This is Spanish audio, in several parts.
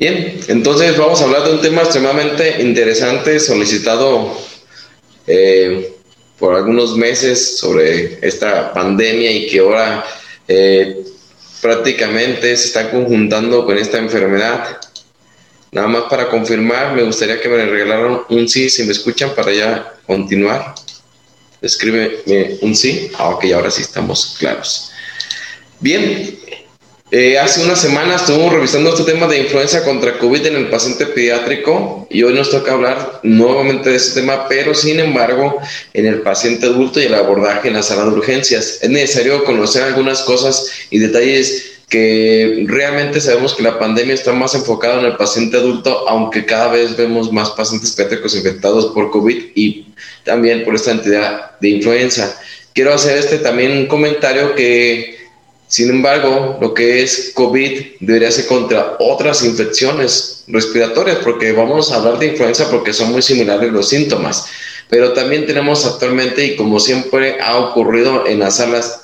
Bien, entonces vamos a hablar de un tema extremadamente interesante, solicitado eh, por algunos meses sobre esta pandemia y que ahora eh, prácticamente se está conjuntando con esta enfermedad. Nada más para confirmar, me gustaría que me regalaran un sí, si me escuchan, para ya continuar. Escríbeme un sí. Ah, ok, ahora sí estamos claros. Bien, eh, hace unas semanas estuvimos revisando este tema de influenza contra COVID en el paciente pediátrico y hoy nos toca hablar nuevamente de este tema, pero sin embargo en el paciente adulto y el abordaje en la sala de urgencias. Es necesario conocer algunas cosas y detalles que realmente sabemos que la pandemia está más enfocada en el paciente adulto, aunque cada vez vemos más pacientes pediátricos infectados por COVID y también por esta entidad de influenza. Quiero hacer este también un comentario que sin embargo, lo que es COVID debería ser contra otras infecciones respiratorias, porque vamos a hablar de influenza porque son muy similares los síntomas. Pero también tenemos actualmente, y como siempre ha ocurrido en las salas,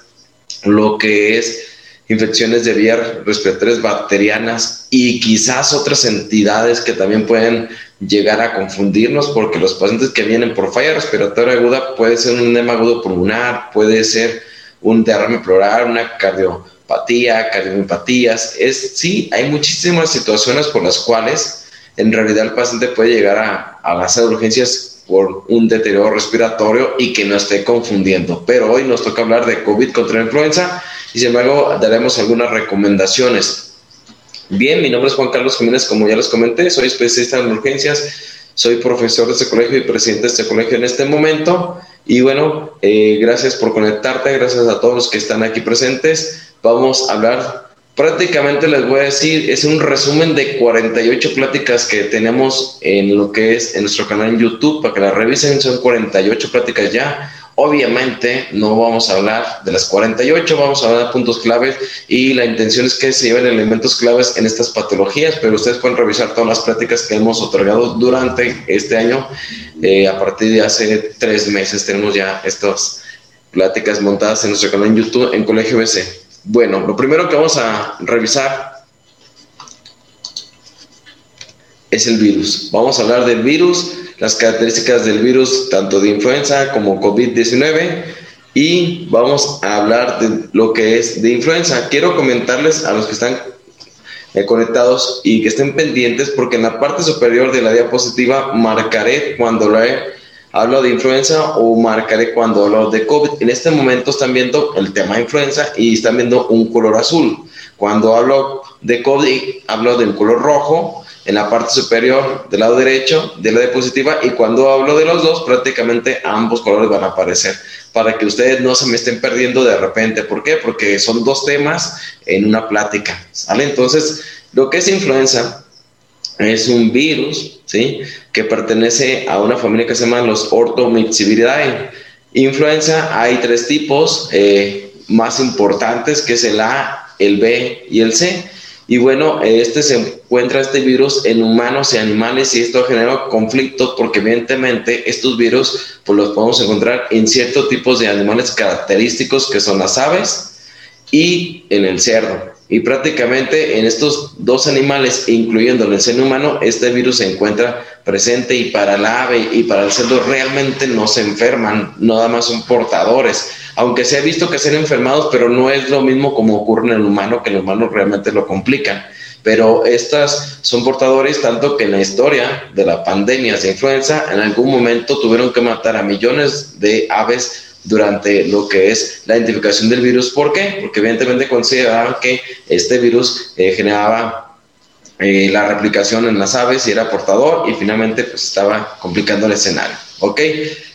lo que es infecciones de vías respiratorias bacterianas y quizás otras entidades que también pueden llegar a confundirnos porque los pacientes que vienen por falla respiratoria aguda puede ser un edema agudo pulmonar, puede ser un derrame pleural, una cardiopatía, cardiomiopatías. Es, sí, hay muchísimas situaciones por las cuales en realidad el paciente puede llegar a, a la sala de urgencias por un deterioro respiratorio y que no esté confundiendo. Pero hoy nos toca hablar de COVID contra la influenza y sin embargo daremos algunas recomendaciones. Bien, mi nombre es Juan Carlos Jiménez, como ya les comenté, soy especialista en urgencias, soy profesor de este colegio y presidente de este colegio en este momento. Y bueno, eh, gracias por conectarte, gracias a todos los que están aquí presentes. Vamos a hablar, prácticamente les voy a decir, es un resumen de 48 pláticas que tenemos en lo que es en nuestro canal en YouTube, para que la revisen, son 48 pláticas ya. Obviamente no vamos a hablar de las 48, vamos a hablar de puntos claves y la intención es que se lleven elementos claves en estas patologías, pero ustedes pueden revisar todas las prácticas que hemos otorgado durante este año. Eh, a partir de hace tres meses tenemos ya estas pláticas montadas en nuestro canal en YouTube en Colegio BC. Bueno, lo primero que vamos a revisar es el virus. Vamos a hablar del virus las características del virus, tanto de influenza como COVID-19, y vamos a hablar de lo que es de influenza. Quiero comentarles a los que están eh, conectados y que estén pendientes, porque en la parte superior de la diapositiva marcaré cuando lo hablo de influenza o marcaré cuando hablo de COVID. En este momento están viendo el tema de influenza y están viendo un color azul. Cuando hablo de COVID, hablo del color rojo en la parte superior del lado derecho de la diapositiva y cuando hablo de los dos prácticamente ambos colores van a aparecer para que ustedes no se me estén perdiendo de repente. ¿Por qué? Porque son dos temas en una plática. ¿sale? Entonces, lo que es influenza es un virus ¿sí? que pertenece a una familia que se llama los Orthomyxiviridae. Influenza hay tres tipos eh, más importantes que es el A, el B y el C y bueno, este se encuentra este virus en humanos y animales y esto ha generado conflictos porque evidentemente estos virus pues los podemos encontrar en ciertos tipos de animales característicos que son las aves y en el cerdo. Y prácticamente en estos dos animales, incluyendo el ser humano, este virus se encuentra presente y para el ave y para el cerdo realmente no se enferman, nada más son portadores aunque se ha visto que ser enfermados, pero no es lo mismo como ocurre en el humano, que el humano realmente lo complican. Pero estas son portadores tanto que en la historia de la pandemia de influenza, en algún momento tuvieron que matar a millones de aves durante lo que es la identificación del virus. ¿Por qué? Porque evidentemente consideraban que este virus eh, generaba eh, la replicación en las aves y era portador y finalmente pues estaba complicando el escenario. ¿Ok?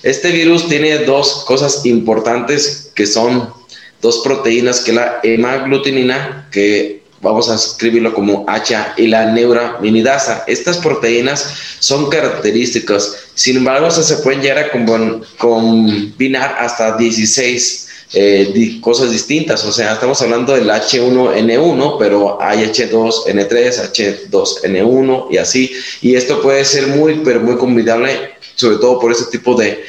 Este virus tiene dos cosas importantes que son dos proteínas, que la hemaglutinina, que vamos a escribirlo como HA y la neuraminidasa. Estas proteínas son características, sin embargo, se pueden llegar a combinar hasta 16 eh, cosas distintas, o sea, estamos hablando del H1N1, pero hay H2N3, H2N1 y así, y esto puede ser muy, pero muy combinable, sobre todo por ese tipo de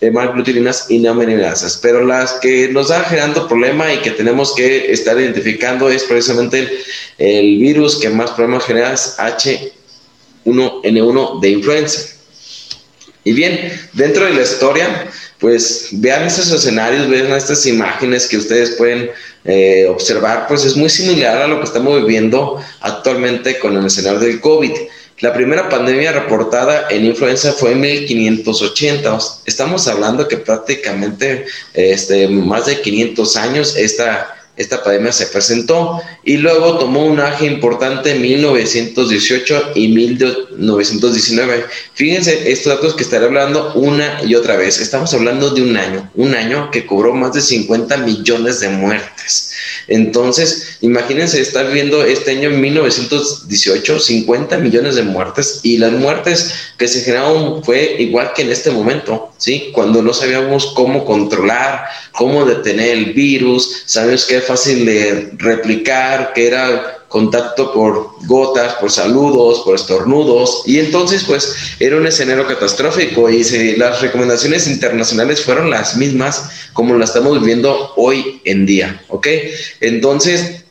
hemoglutirinas y neomeninasas, pero las que nos da generando problema y que tenemos que estar identificando es precisamente el, virus que más problemas genera es H1N1 de influenza. Y bien, dentro de la historia, pues vean estos escenarios, vean estas imágenes que ustedes pueden eh, observar, pues es muy similar a lo que estamos viviendo actualmente con el escenario del COVID. La primera pandemia reportada en influenza fue en 1580. Estamos hablando que prácticamente este, más de 500 años esta esta pandemia se presentó y luego tomó un aje importante en 1918 y 1919. Fíjense estos datos que estaré hablando una y otra vez. Estamos hablando de un año, un año que cobró más de 50 millones de muertes. Entonces, imagínense estar viendo este año en 1918, 50 millones de muertes y las muertes que se generaron fue igual que en este momento, ¿sí? Cuando no sabíamos cómo controlar, cómo detener el virus, sabemos que fácil de replicar, que era contacto por gotas, por saludos, por estornudos, y entonces pues era un escenario catastrófico. Y las recomendaciones internacionales fueron las mismas como las estamos viviendo hoy en día, ¿ok? Entonces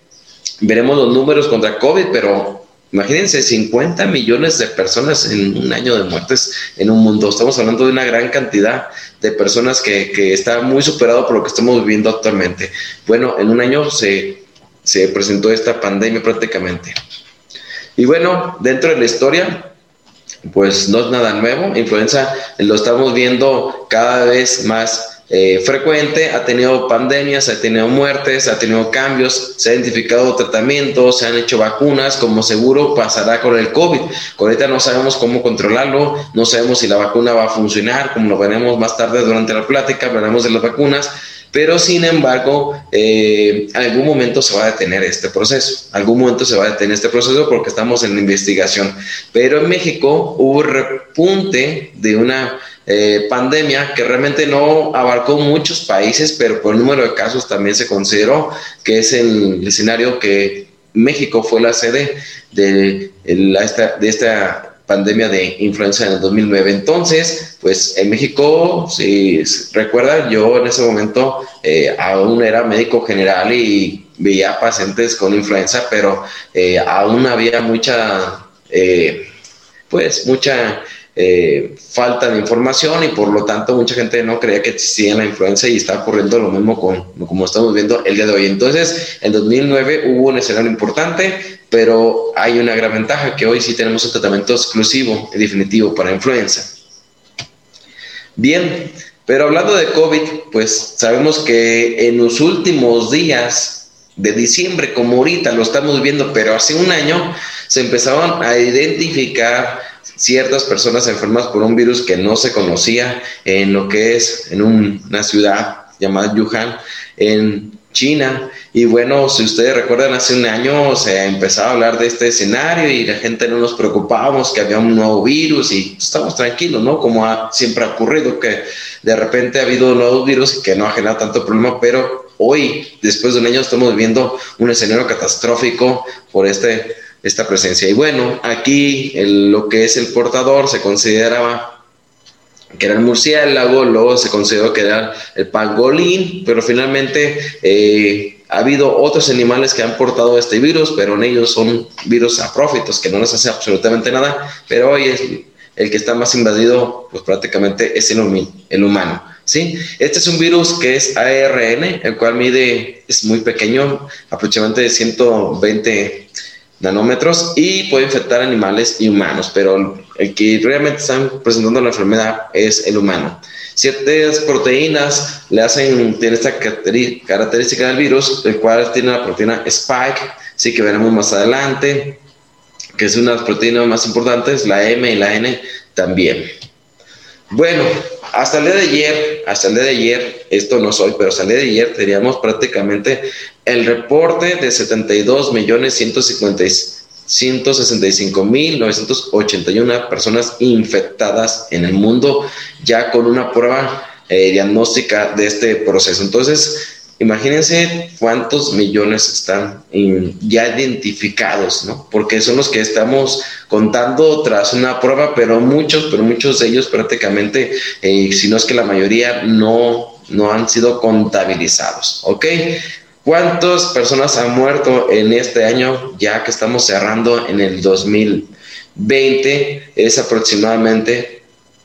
veremos los números contra COVID, pero imagínense 50 millones de personas en un año de muertes en un mundo, estamos hablando de una gran cantidad de personas que, que está muy superado por lo que estamos viviendo actualmente. Bueno, en un año se se presentó esta pandemia prácticamente. Y bueno, dentro de la historia, pues no es nada nuevo. Influenza lo estamos viendo cada vez más eh, frecuente. Ha tenido pandemias, ha tenido muertes, ha tenido cambios, se ha identificado tratamientos, se han hecho vacunas, como seguro pasará con el COVID. Ahorita no sabemos cómo controlarlo, no sabemos si la vacuna va a funcionar, como lo veremos más tarde durante la plática, hablaremos de las vacunas pero sin embargo, eh, algún momento se va a detener este proceso, algún momento se va a detener este proceso porque estamos en investigación. Pero en México hubo repunte de una eh, pandemia que realmente no abarcó muchos países, pero por el número de casos también se consideró que es el escenario que México fue la sede de, de esta pandemia de influenza en el 2009. Entonces, pues en México, si recuerdan, yo en ese momento eh, aún era médico general y veía pacientes con influenza, pero eh, aún había mucha, pues mucha falta de información y por lo tanto mucha gente no creía que existía la influenza y está ocurriendo lo mismo con, como estamos viendo el día de hoy. Entonces, en 2009 hubo un escenario importante, pero hay una gran ventaja que hoy sí tenemos un tratamiento exclusivo y definitivo para influenza. Bien, pero hablando de COVID, pues sabemos que en los últimos días de diciembre, como ahorita lo estamos viendo, pero hace un año, se empezaron a identificar ciertas personas enfermas por un virus que no se conocía en lo que es en una ciudad llamada Wuhan, en China. Y bueno, si ustedes recuerdan, hace un año se empezaba a hablar de este escenario y la gente no nos preocupábamos que había un nuevo virus y estamos tranquilos, ¿no? Como siempre ha ocurrido, que de repente ha habido nuevos virus que no ha generado tanto problema, pero hoy, después de un año, estamos viviendo un escenario catastrófico por este, esta presencia. Y bueno, aquí lo que es el portador se consideraba que era el murciélago, luego se consideró que era el pangolín, pero finalmente eh, ha habido otros animales que han portado este virus, pero en ellos son virus aprófitos, que no les hace absolutamente nada, pero hoy es el que está más invadido, pues prácticamente es el, el humano. ¿sí? Este es un virus que es ARN, el cual mide, es muy pequeño, aproximadamente 120 nanómetros y puede infectar animales y humanos, pero el que realmente están presentando la enfermedad es el humano. Ciertas proteínas le hacen, tiene esta característica del virus, el cual tiene la proteína Spike, sí que veremos más adelante, que es una de las proteínas más importantes, la M y la N también. Bueno, hasta el día de ayer, hasta el día de ayer, esto no soy, pero salí de ayer, teníamos prácticamente el reporte de 72 millones 165 mil 981 personas infectadas en el mundo ya con una prueba eh, diagnóstica de este proceso. Entonces, Imagínense cuántos millones están ya identificados, ¿no? Porque son los que estamos contando tras una prueba, pero muchos, pero muchos de ellos prácticamente, eh, si no es que la mayoría, no, no han sido contabilizados, ¿ok? ¿Cuántas personas han muerto en este año ya que estamos cerrando en el 2020? Es aproximadamente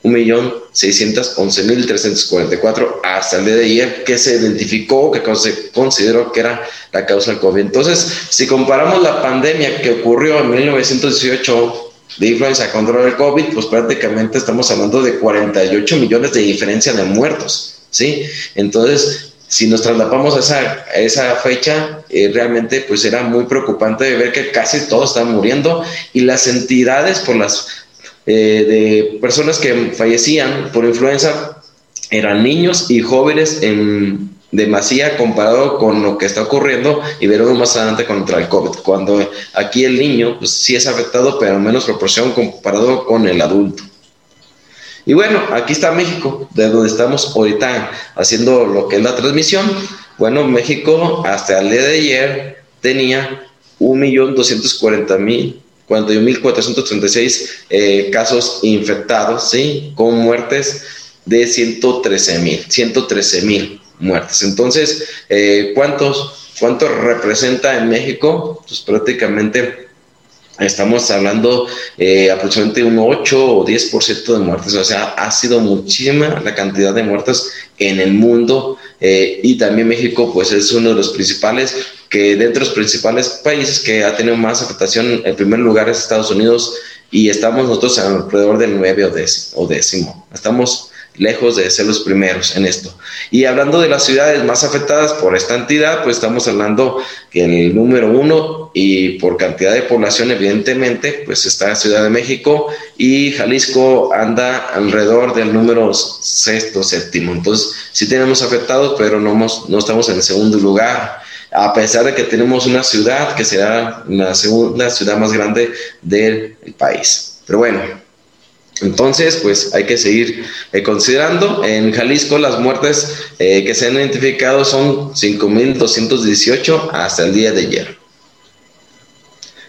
1.611.344 hasta el día que se identificó, que se consideró que era la causa del COVID. Entonces, si comparamos la pandemia que ocurrió en 1918 de influenza contra el COVID, pues prácticamente estamos hablando de 48 millones de diferencia de muertos, ¿sí? Entonces, si nos trasladamos a esa, esa fecha, eh, realmente pues era muy preocupante ver que casi todos están muriendo y las entidades por las eh, de personas que fallecían por influenza eran niños y jóvenes en demasía comparado con lo que está ocurriendo y veremos más adelante contra el COVID, cuando aquí el niño pues, sí es afectado, pero en menos proporción comparado con el adulto. Y bueno, aquí está México, de donde estamos ahorita haciendo lo que es la transmisión. Bueno, México hasta el día de ayer tenía 1.240.000 41.436 eh, casos infectados, ¿sí? Con muertes de 113.000, 113.000 muertes. Entonces, eh, ¿cuántos, ¿cuánto representa en México? Pues prácticamente estamos hablando eh, aproximadamente un 8 o 10% de muertes. O sea, ha sido muchísima la cantidad de muertes en el mundo eh, y también México pues es uno de los principales que dentro de los principales países que ha tenido más afectación, en primer lugar es Estados Unidos y estamos nosotros alrededor del 9 o décimo. Estamos lejos de ser los primeros en esto. Y hablando de las ciudades más afectadas por esta entidad, pues estamos hablando que en el número uno y por cantidad de población, evidentemente, pues está Ciudad de México y Jalisco anda alrededor del número sexto, séptimo. Entonces, sí tenemos afectados, pero no, no estamos en el segundo lugar a pesar de que tenemos una ciudad que será la segunda ciudad más grande del país. Pero bueno, entonces, pues hay que seguir eh, considerando. En Jalisco las muertes eh, que se han identificado son 5.218 hasta el día de ayer.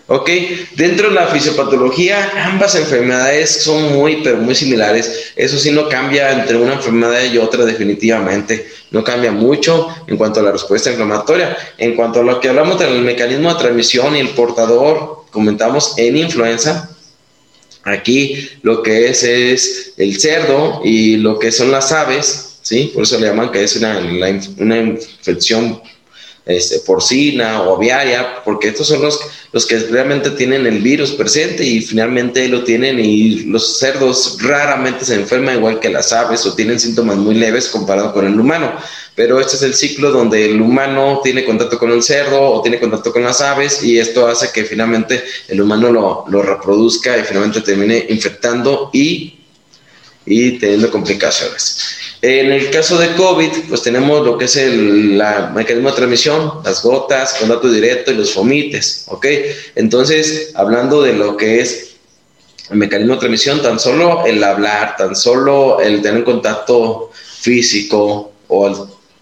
Ok, dentro de la fisiopatología, ambas enfermedades son muy, pero muy similares. Eso sí no cambia entre una enfermedad y otra definitivamente. No cambia mucho en cuanto a la respuesta inflamatoria. En cuanto a lo que hablamos del mecanismo de transmisión y el portador, comentamos en influenza. Aquí lo que es es el cerdo y lo que son las aves, ¿sí? Por eso le llaman que es una, una infección este, porcina o aviaria, porque estos son los, los que realmente tienen el virus presente y finalmente lo tienen y los cerdos raramente se enferman igual que las aves o tienen síntomas muy leves comparado con el humano. Pero este es el ciclo donde el humano tiene contacto con el cerdo o tiene contacto con las aves y esto hace que finalmente el humano lo, lo reproduzca y finalmente termine infectando y, y teniendo complicaciones. En el caso de COVID, pues tenemos lo que es el mecanismo de transmisión, las gotas, contacto directo y los fomites, ¿ok? Entonces, hablando de lo que es el mecanismo de transmisión, tan solo el hablar, tan solo el tener contacto físico o el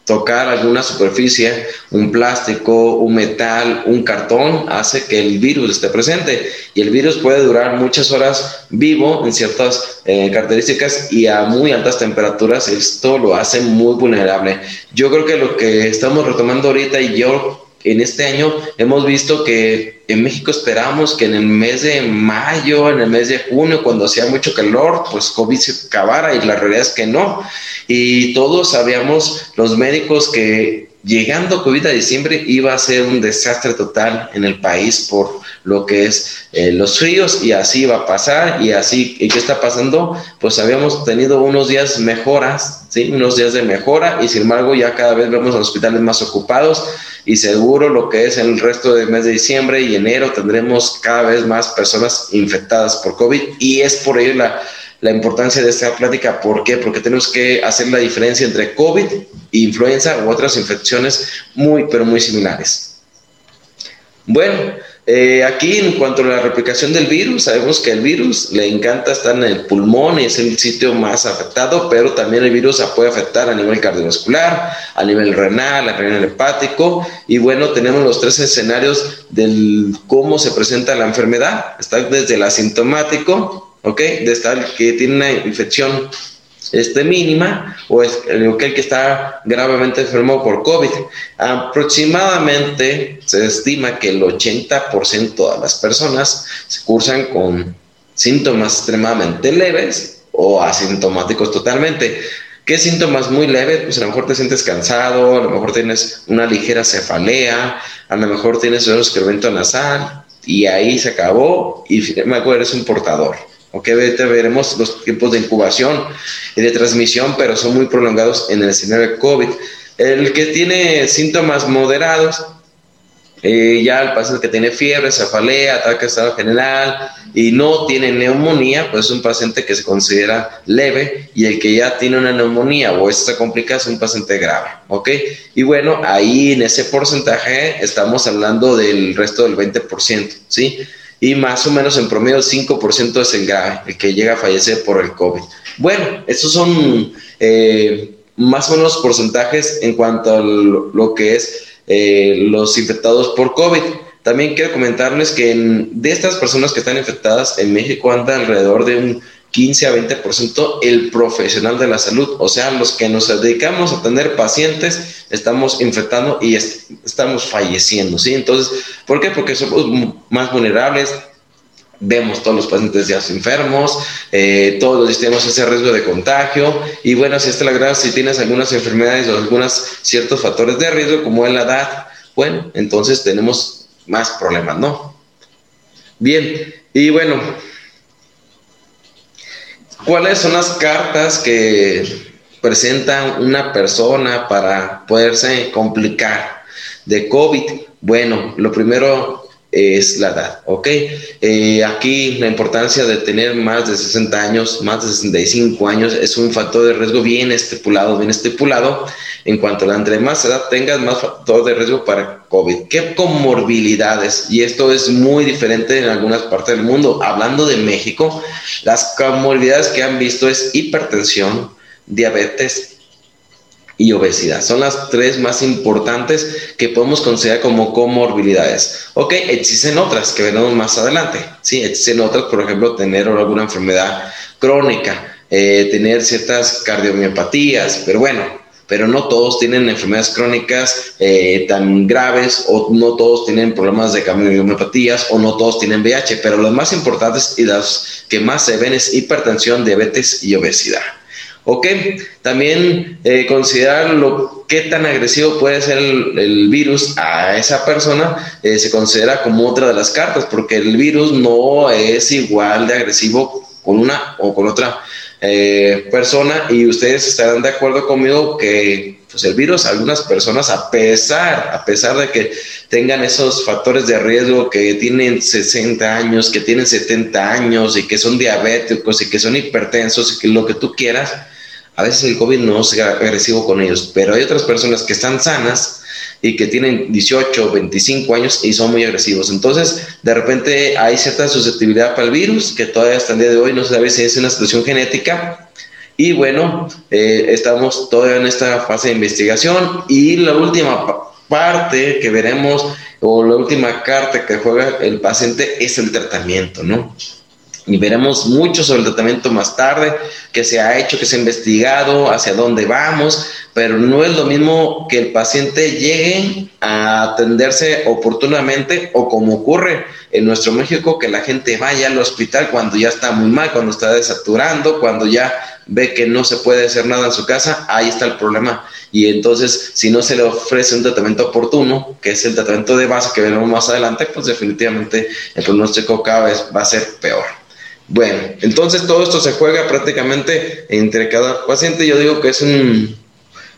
tocar alguna superficie, un plástico, un metal, un cartón, hace que el virus esté presente. Y el virus puede durar muchas horas vivo en ciertas eh, características y a muy altas temperaturas. Esto lo hace muy vulnerable. Yo creo que lo que estamos retomando ahorita y yo en este año hemos visto que en México esperamos que en el mes de mayo, en el mes de junio, cuando hacía mucho calor, pues COVID se acabara y la realidad es que no. Y todos sabíamos, los médicos, que llegando COVID a diciembre iba a ser un desastre total en el país por lo que es eh, los fríos y así va a pasar y así, ¿y qué está pasando? Pues habíamos tenido unos días mejoras, ¿sí? Unos días de mejora y sin embargo ya cada vez vemos a los hospitales más ocupados y seguro lo que es el resto del mes de diciembre y enero tendremos cada vez más personas infectadas por COVID y es por ello la, la importancia de esta plática. ¿Por qué? Porque tenemos que hacer la diferencia entre COVID, influenza u otras infecciones muy, pero muy similares. Bueno, eh, aquí en cuanto a la replicación del virus, sabemos que el virus le encanta estar en el pulmón y es el sitio más afectado, pero también el virus puede afectar a nivel cardiovascular, a nivel renal, a nivel hepático. Y bueno, tenemos los tres escenarios del cómo se presenta la enfermedad. Está desde el asintomático, ¿ok? De estar que tiene una infección este, mínima o es el que está gravemente enfermo por COVID. Aproximadamente se estima que el 80% de las personas se cursan con síntomas extremadamente leves o asintomáticos totalmente. ¿Qué síntomas muy leves? Pues a lo mejor te sientes cansado, a lo mejor tienes una ligera cefalea, a lo mejor tienes un excremento nasal y ahí se acabó y me acuerdo eres un portador. Ok, veremos los tiempos de incubación y de transmisión, pero son muy prolongados en el escenario de COVID. El que tiene síntomas moderados, eh, ya el paciente que tiene fiebre, cefalea, ataque estado general y no tiene neumonía, pues es un paciente que se considera leve y el que ya tiene una neumonía o esta complicada es un paciente grave, ¿ok? Y bueno, ahí en ese porcentaje estamos hablando del resto del 20%, ¿sí? Y más o menos en promedio el 5% es el grave, el que llega a fallecer por el COVID. Bueno, estos son eh, más o menos porcentajes en cuanto a lo, que es eh, los infectados por COVID. También quiero comentarles que de estas personas que están infectadas en México anda alrededor de un 15 a 20% el profesional de la salud, o sea, los que nos dedicamos a atender pacientes, estamos infectando y estamos falleciendo, ¿sí? Entonces, ¿por qué? Porque somos más vulnerables, vemos todos los pacientes ya enfermos, eh, todos tenemos ese riesgo de contagio y bueno, si está la grave, si tienes algunas enfermedades o algunos ciertos factores de riesgo como es la edad, bueno, entonces tenemos más problemas, ¿no? Bien, y bueno, ¿Cuáles son las cartas que presenta una persona para poderse complicar de COVID? Bueno, lo primero es la edad, ¿ok? Eh, aquí la importancia de tener más de 60 años, más de 65 años, es un factor de riesgo bien estipulado, bien estipulado. En cuanto a entre más edad tengas, más factor de riesgo para COVID. ¿Qué comorbilidades? Y esto es muy diferente en algunas partes del mundo. Hablando de México, las comorbilidades que han visto es hipertensión, diabetes, y obesidad. Son las tres más importantes que podemos considerar como comorbilidades. Ok, existen otras que veremos más adelante. Sí, existen otras, por ejemplo, tener alguna enfermedad crónica, eh, tener ciertas cardiomiopatías, pero bueno, pero no todos tienen enfermedades crónicas eh, tan graves o no todos tienen problemas de cardiomiopatías o no todos tienen VIH, pero los más importantes y las que más se ven es hipertensión, diabetes y obesidad. ¿Ok? También eh, considerar lo qué tan agresivo puede ser el, virus a esa persona eh, se considera como otra de las cartas, porque el virus no es igual de agresivo con una o con otra eh, persona y ustedes estarán de acuerdo conmigo que pues el virus algunas personas a pesar a pesar de que tengan esos factores de riesgo que tienen 60 años que tienen 70 años y que son diabéticos y que son hipertensos y que lo que tú quieras a veces el COVID no es agresivo con ellos, pero hay otras personas que están sanas y que tienen 18, 25 años y son muy agresivos. Entonces, de repente hay cierta susceptibilidad para el virus que todavía hasta el día de hoy no se sabe si es una situación genética. Y bueno, eh, estamos todavía en esta fase de investigación y la última parte que veremos o la última carta que juega el paciente es el tratamiento, ¿no? Y veremos mucho sobre el tratamiento más tarde, que se ha hecho, que se ha investigado, hacia dónde vamos, pero no es lo mismo que el paciente llegue a atenderse oportunamente o como ocurre en nuestro México, que la gente vaya al hospital cuando ya está muy mal, cuando está desaturando, cuando ya ve que no se puede hacer nada en su casa, ahí está el problema. Y entonces, si no se le ofrece un tratamiento oportuno, que es el tratamiento de base que veremos más adelante, pues definitivamente el pronóstico cada vez va a ser peor. Bueno, entonces todo esto se juega prácticamente entre cada paciente. Yo digo que es un,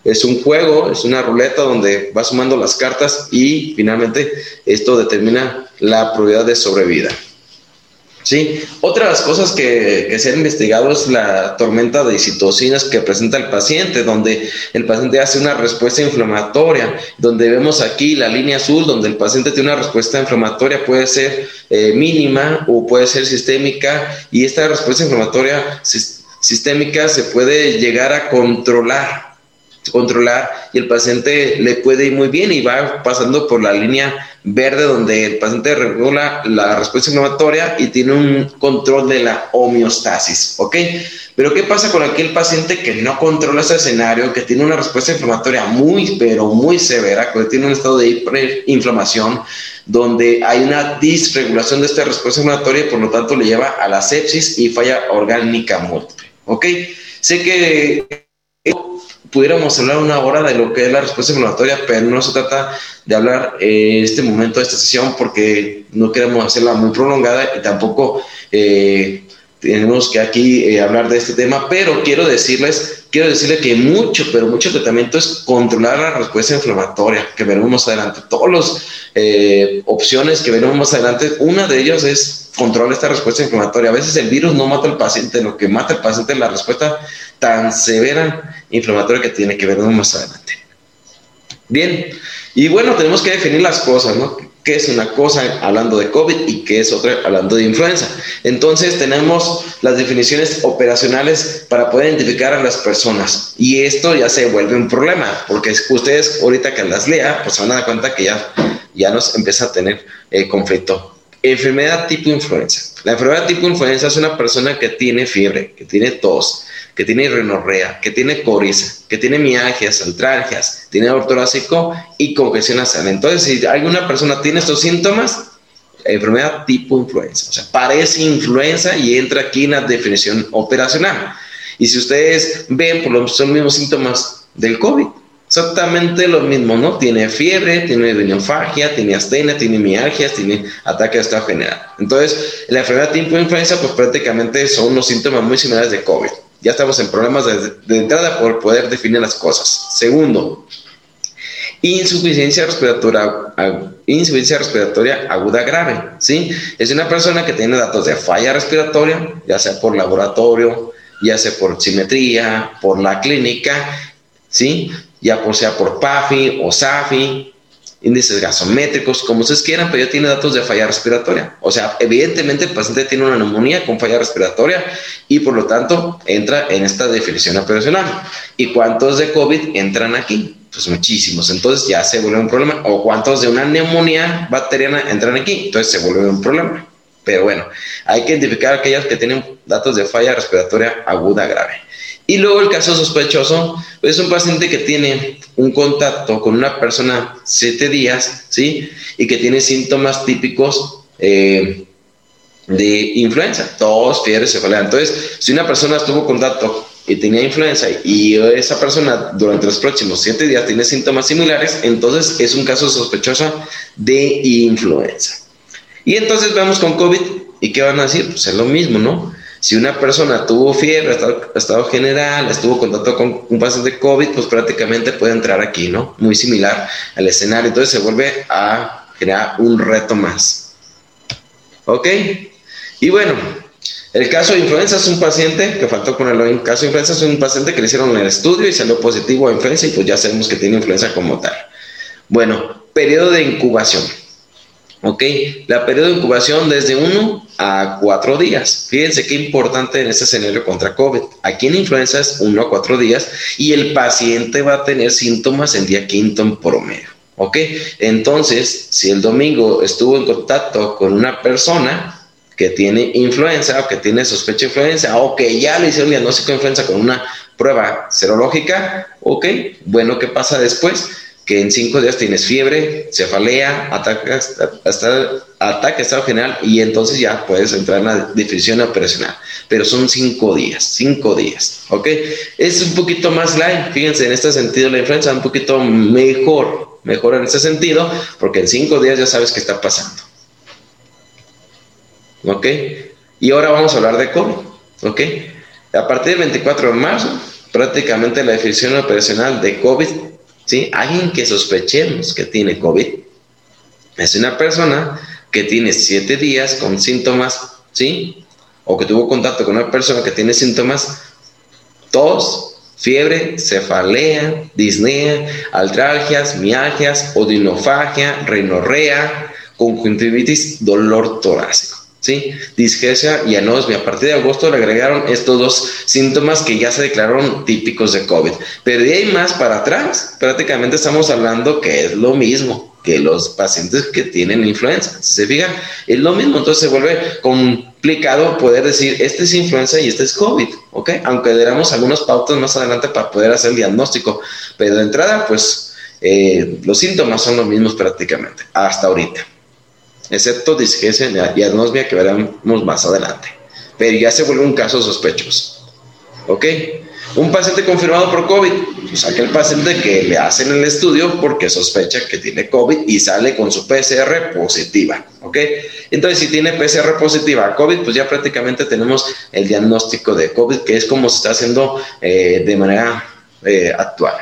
es un juego, es una ruleta donde va sumando las cartas y finalmente esto determina la probabilidad de sobrevida. Sí, otra de las cosas que, se han investigado es la tormenta de citocinas que presenta el paciente, donde el paciente hace una respuesta inflamatoria, donde vemos aquí la línea azul, donde el paciente tiene una respuesta inflamatoria, puede ser eh, mínima o puede ser sistémica, y esta respuesta inflamatoria sistémica se puede llegar a controlar controlar y el paciente le puede ir muy bien y va pasando por la línea verde donde el paciente regula la respuesta inflamatoria y tiene un control de la homeostasis, ¿ok? Pero ¿qué pasa con aquel paciente que no controla ese escenario, que tiene una respuesta inflamatoria muy, pero muy severa, que tiene un estado de hiperinflamación, donde hay una disregulación de esta respuesta inflamatoria y por lo tanto le lleva a la sepsis y falla orgánica múltiple, ¿ok? Sé que pudiéramos hablar una hora de lo que es la respuesta inflamatoria, pero no se trata de hablar eh, este momento de esta sesión porque no queremos hacerla muy prolongada y tampoco eh, tenemos que aquí eh, hablar de este tema, pero quiero decirles, quiero decirles que mucho, pero mucho tratamiento es controlar la respuesta inflamatoria, que veremos más adelante. Todas las opciones que veremos más adelante, una de ellas es controlar esta respuesta inflamatoria. A veces el virus no mata al paciente, lo que mata al paciente es la respuesta tan severa inflamatoria que tiene que ver más adelante. Bien, y bueno, tenemos que definir las cosas, ¿no? ¿Qué es una cosa hablando de COVID y qué es otra hablando de influenza? Entonces tenemos las definiciones operacionales para poder identificar a las personas y esto ya se vuelve un problema porque ustedes ahorita que las lea pues se van a dar cuenta que ya, ya nos empieza a tener eh, conflicto. Enfermedad tipo influenza. La enfermedad tipo influenza es una persona que tiene fiebre, que tiene tos, que tiene rinorrea, que tiene coriza, que tiene mialgias, altralgias, tiene ortorácico y congestión nasal. Entonces, si alguna persona tiene estos síntomas, enfermedad tipo influenza, o sea, parece influenza y entra aquí en la definición operacional. Y si ustedes ven, por lo son los mismos síntomas del COVID. Exactamente lo mismo, ¿no? Tiene fiebre, tiene rinofagia, tiene astenia, tiene mialgias, tiene ataque de estado general. Entonces, la enfermedad tipo influenza, pues prácticamente son unos síntomas muy similares de COVID ya estamos en problemas de, entrada por poder definir las cosas. Segundo, insuficiencia respiratoria, insuficiencia respiratoria aguda grave, ¿sí? Es una persona que tiene datos de falla respiratoria, ya sea por laboratorio, ya sea por simetría, por la clínica, ¿sí? Ya por sea por PAFI o SAFI, índices gasométricos, como ustedes quieran, pero ya tiene datos de falla respiratoria. O sea, evidentemente el paciente tiene una neumonía con falla respiratoria y por lo tanto entra en esta definición operacional. ¿Y cuántos de COVID entran aquí? Pues muchísimos. Entonces ya se vuelve un problema. ¿O cuántos de una neumonía bacteriana entran aquí? Entonces se vuelve un problema. Pero bueno, hay que identificar aquellas que tienen datos de falla respiratoria aguda grave. Y luego el caso sospechoso es un paciente que tiene un contacto con una persona siete días, ¿sí? Y que tiene síntomas típicos eh, de influenza, tos, fiebre, cefalea. Entonces, si una persona estuvo contacto y tenía influenza y esa persona durante los próximos siete días tiene síntomas similares, entonces es un caso sospechoso de influenza. Y entonces vamos con COVID y ¿qué van a decir? Pues es lo mismo, ¿no? Si una persona tuvo fiebre, estado, general, estuvo contacto con un paciente de COVID, pues prácticamente puede entrar aquí, ¿no? Muy similar al escenario. Entonces se vuelve a generar un reto más. ¿Ok? Y bueno, el caso de influenza es un paciente que faltó con el caso de influenza es un paciente que le hicieron el estudio y salió positivo a influenza y pues ya sabemos que tiene influenza como tal. Bueno, periodo de incubación. ¿Ok? La periodo de incubación desde 1 a 4 días. Fíjense qué importante en este escenario contra COVID. Aquí en influenza es 1 a 4 días y el paciente va a tener síntomas el día quinto en promedio. ¿Ok? Entonces, si el domingo estuvo en contacto con una persona que tiene influenza o que tiene sospecha de influenza o que ya le hicieron diagnóstico de influenza con una prueba serológica, ¿ok? Bueno, ¿qué pasa después? Que en cinco días tienes fiebre, cefalea, ataque, hasta, ataque estado general y entonces ya puedes entrar en la definición operacional. Pero son cinco días, cinco días, ¿ok? Es un poquito más light, fíjense, en este sentido la influenza es un poquito mejor, mejor en este sentido, porque en cinco días ya sabes qué está pasando. ¿Ok? Y ahora vamos a hablar de COVID, ¿ok? A partir del 24 de marzo, prácticamente la definición operacional de COVID ¿sí? Alguien que sospechemos que tiene COVID es una persona que tiene siete días con síntomas ¿sí? O que tuvo contacto con una persona que tiene síntomas, tos, fiebre, cefalea, disnea, altralgias, mialgias, odinofagia, rinorrea, conjuntivitis, dolor torácico. ¿Sí? Disgesia y anosmia. A partir de agosto le agregaron estos dos síntomas que ya se declararon típicos de COVID. Pero de ahí más para atrás, prácticamente estamos hablando que es lo mismo que los pacientes que tienen influenza. Si se fijan, es lo mismo. Entonces se vuelve complicado poder decir, este es influenza y este es COVID, ¿ok? Aunque diéramos algunos pautas más adelante para poder hacer el diagnóstico. Pero de entrada, pues eh, los síntomas son los mismos prácticamente, hasta ahorita excepto disgesia y anosmia que veremos más adelante. Pero ya se vuelve un caso sospechoso. ¿Ok? Un paciente confirmado por COVID, pues aquel paciente que le hacen el estudio porque sospecha que tiene COVID y sale con su PCR positiva. ¿Ok? Entonces, si tiene PCR positiva COVID, pues ya prácticamente tenemos el diagnóstico de COVID, que es como se está haciendo eh, de manera eh, actual.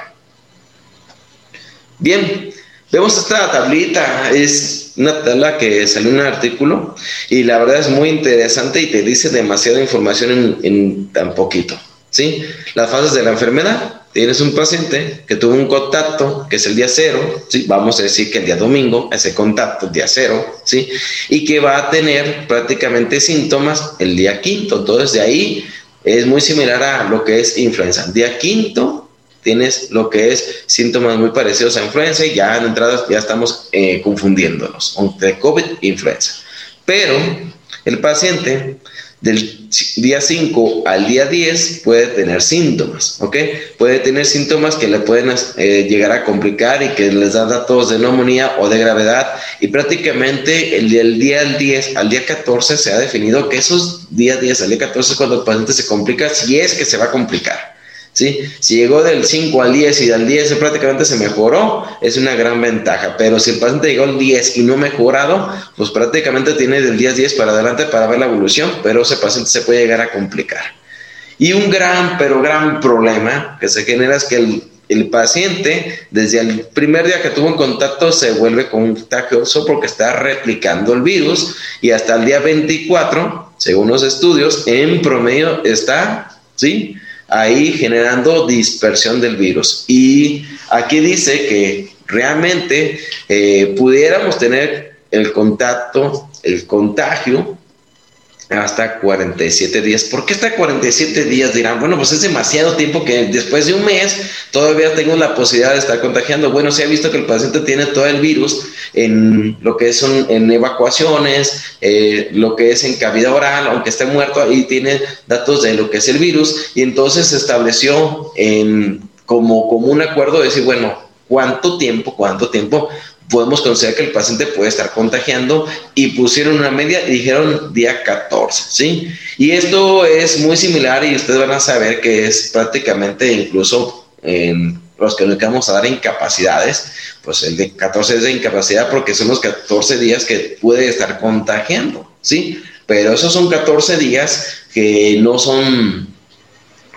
Bien, vemos esta tablita, es una tabla que salió en un artículo y la verdad es muy interesante y te dice demasiada información en, tan poquito. ¿sí? Las fases de la enfermedad. Tienes un paciente que tuvo un contacto, que es el día cero, ¿sí? vamos a decir que el día domingo, ese contacto, día cero, ¿sí? y que va a tener prácticamente síntomas el día quinto. Entonces, de ahí es muy similar a lo que es influenza. Día quinto tienes lo que es síntomas muy parecidos a influenza y ya en entradas ya estamos eh, confundiéndonos entre COVID e influenza. Pero el paciente del día 5 al día 10 puede tener síntomas, ¿ok? Puede tener síntomas que le pueden eh, llegar a complicar y que les da datos de neumonía o de gravedad y prácticamente el, del día al 10 al día 14 se ha definido que esos días 10 al día 14 es cuando el paciente se complica si es que se va a complicar. ¿Sí? Si llegó del 5 al 10 y del 10 prácticamente se mejoró, es una gran ventaja. Pero si el paciente llegó al 10 y no mejorado, pues prácticamente tiene del 10 10 para adelante para ver la evolución, pero ese paciente se puede llegar a complicar. Y un gran, pero gran problema que se genera es que el, el paciente, desde el primer día que tuvo un contacto, se vuelve contagioso porque está replicando el virus y hasta el día 24, según los estudios, en promedio está, ¿sí? Ahí generando dispersión del virus. Y aquí dice que realmente eh, pudiéramos tener el contacto, el contagio hasta 47 días. ¿Por qué hasta 47 días? Dirán, bueno, pues es demasiado tiempo que después de un mes todavía tengo la posibilidad de estar contagiando. Bueno, se ha visto que el paciente tiene todo el virus en lo que son en evacuaciones, eh, lo que es en cavidad oral, aunque esté muerto, ahí tiene datos de lo que es el virus y entonces se estableció en, como, como un acuerdo de decir, bueno, ¿cuánto tiempo, cuánto tiempo podemos considerar que el paciente puede estar contagiando y pusieron una media y dijeron día 14, ¿sí? Y esto es muy similar y ustedes van a saber que es prácticamente incluso en los que nos vamos a dar incapacidades, pues el de 14 es de incapacidad porque son los 14 días que puede estar contagiando, ¿sí? Pero esos son 14 días que no son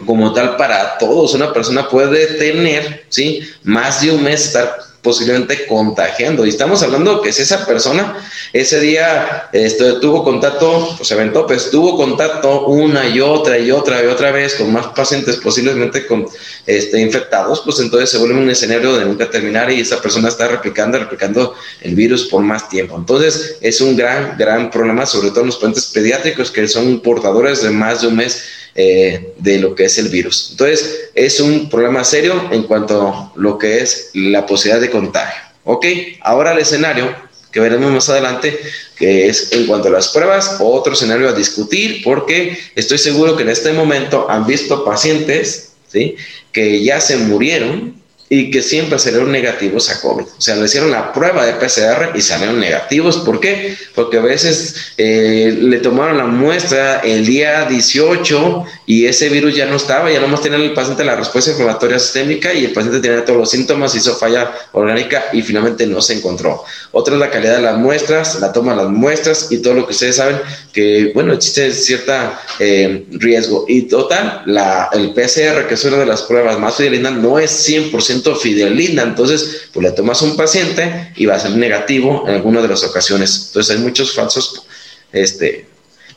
como tal para todos. Una persona puede tener, ¿sí? Más de un mes estar posiblemente contagiando. Y estamos hablando que si esa persona ese día este, tuvo contacto, pues se aventó, pues tuvo contacto una y otra y otra y otra vez con más pacientes posiblemente con este, infectados, pues entonces se vuelve un escenario de nunca terminar y esa persona está replicando, replicando el virus por más tiempo. Entonces es un gran, gran problema, sobre todo en los pacientes pediátricos que son portadores de más de un mes eh, de lo que es el virus. Entonces, es un problema serio en cuanto a lo que es la posibilidad de contagio. Ok, ahora el escenario que veremos más adelante, que es en cuanto a las pruebas, otro escenario a discutir, porque estoy seguro que en este momento han visto pacientes ¿sí? que ya se murieron y que siempre salieron negativos a COVID. O sea, le hicieron la prueba de PCR y salieron negativos. ¿Por qué? Porque a veces eh, le tomaron la muestra el día 18 y ese virus ya no estaba, ya nomás tenía el paciente la respuesta inflamatoria sistémica y el paciente tenía todos los síntomas, hizo falla orgánica y finalmente no se encontró. Otra es la calidad de las muestras, la toma de las muestras y todo lo que ustedes saben que, bueno, existe cierta eh, riesgo. Y total, la, el PCR, que es una de las pruebas más fidelignas, no es 100% fidelina. Entonces, pues le tomas un paciente y va a ser negativo en alguna de las ocasiones. Entonces, hay muchos falsos este,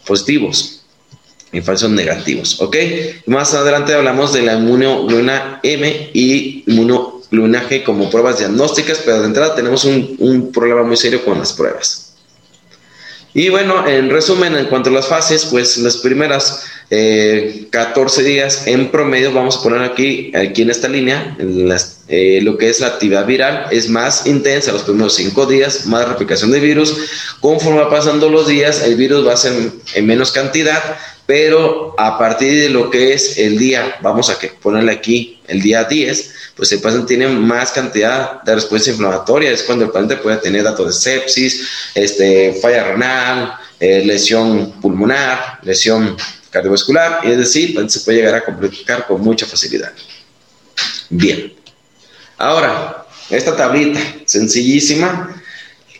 positivos y falsos negativos, ¿ok? Más adelante hablamos de la inmunoglobulina M y inmunoglobulina G como pruebas diagnósticas, pero de entrada tenemos un, un problema muy serio con las pruebas. Y bueno, en resumen, en cuanto a las fases, pues las primeras 14 eh, días en promedio, vamos a poner aquí, aquí en esta línea, eh, lo que es la actividad viral es más intensa los primeros 5 días, más replicación de virus. Conforme va pasando los días, el virus va a ser en menos cantidad, pero a partir de lo que es el día, vamos a ponerle aquí el día 10, pues el paciente tiene más cantidad de respuesta inflamatoria, es cuando el paciente puede tener datos de sepsis, este, falla renal, eh, lesión pulmonar, lesión cardiovascular, es decir, se puede llegar a complicar con mucha facilidad. Bien, ahora, esta tablita sencillísima,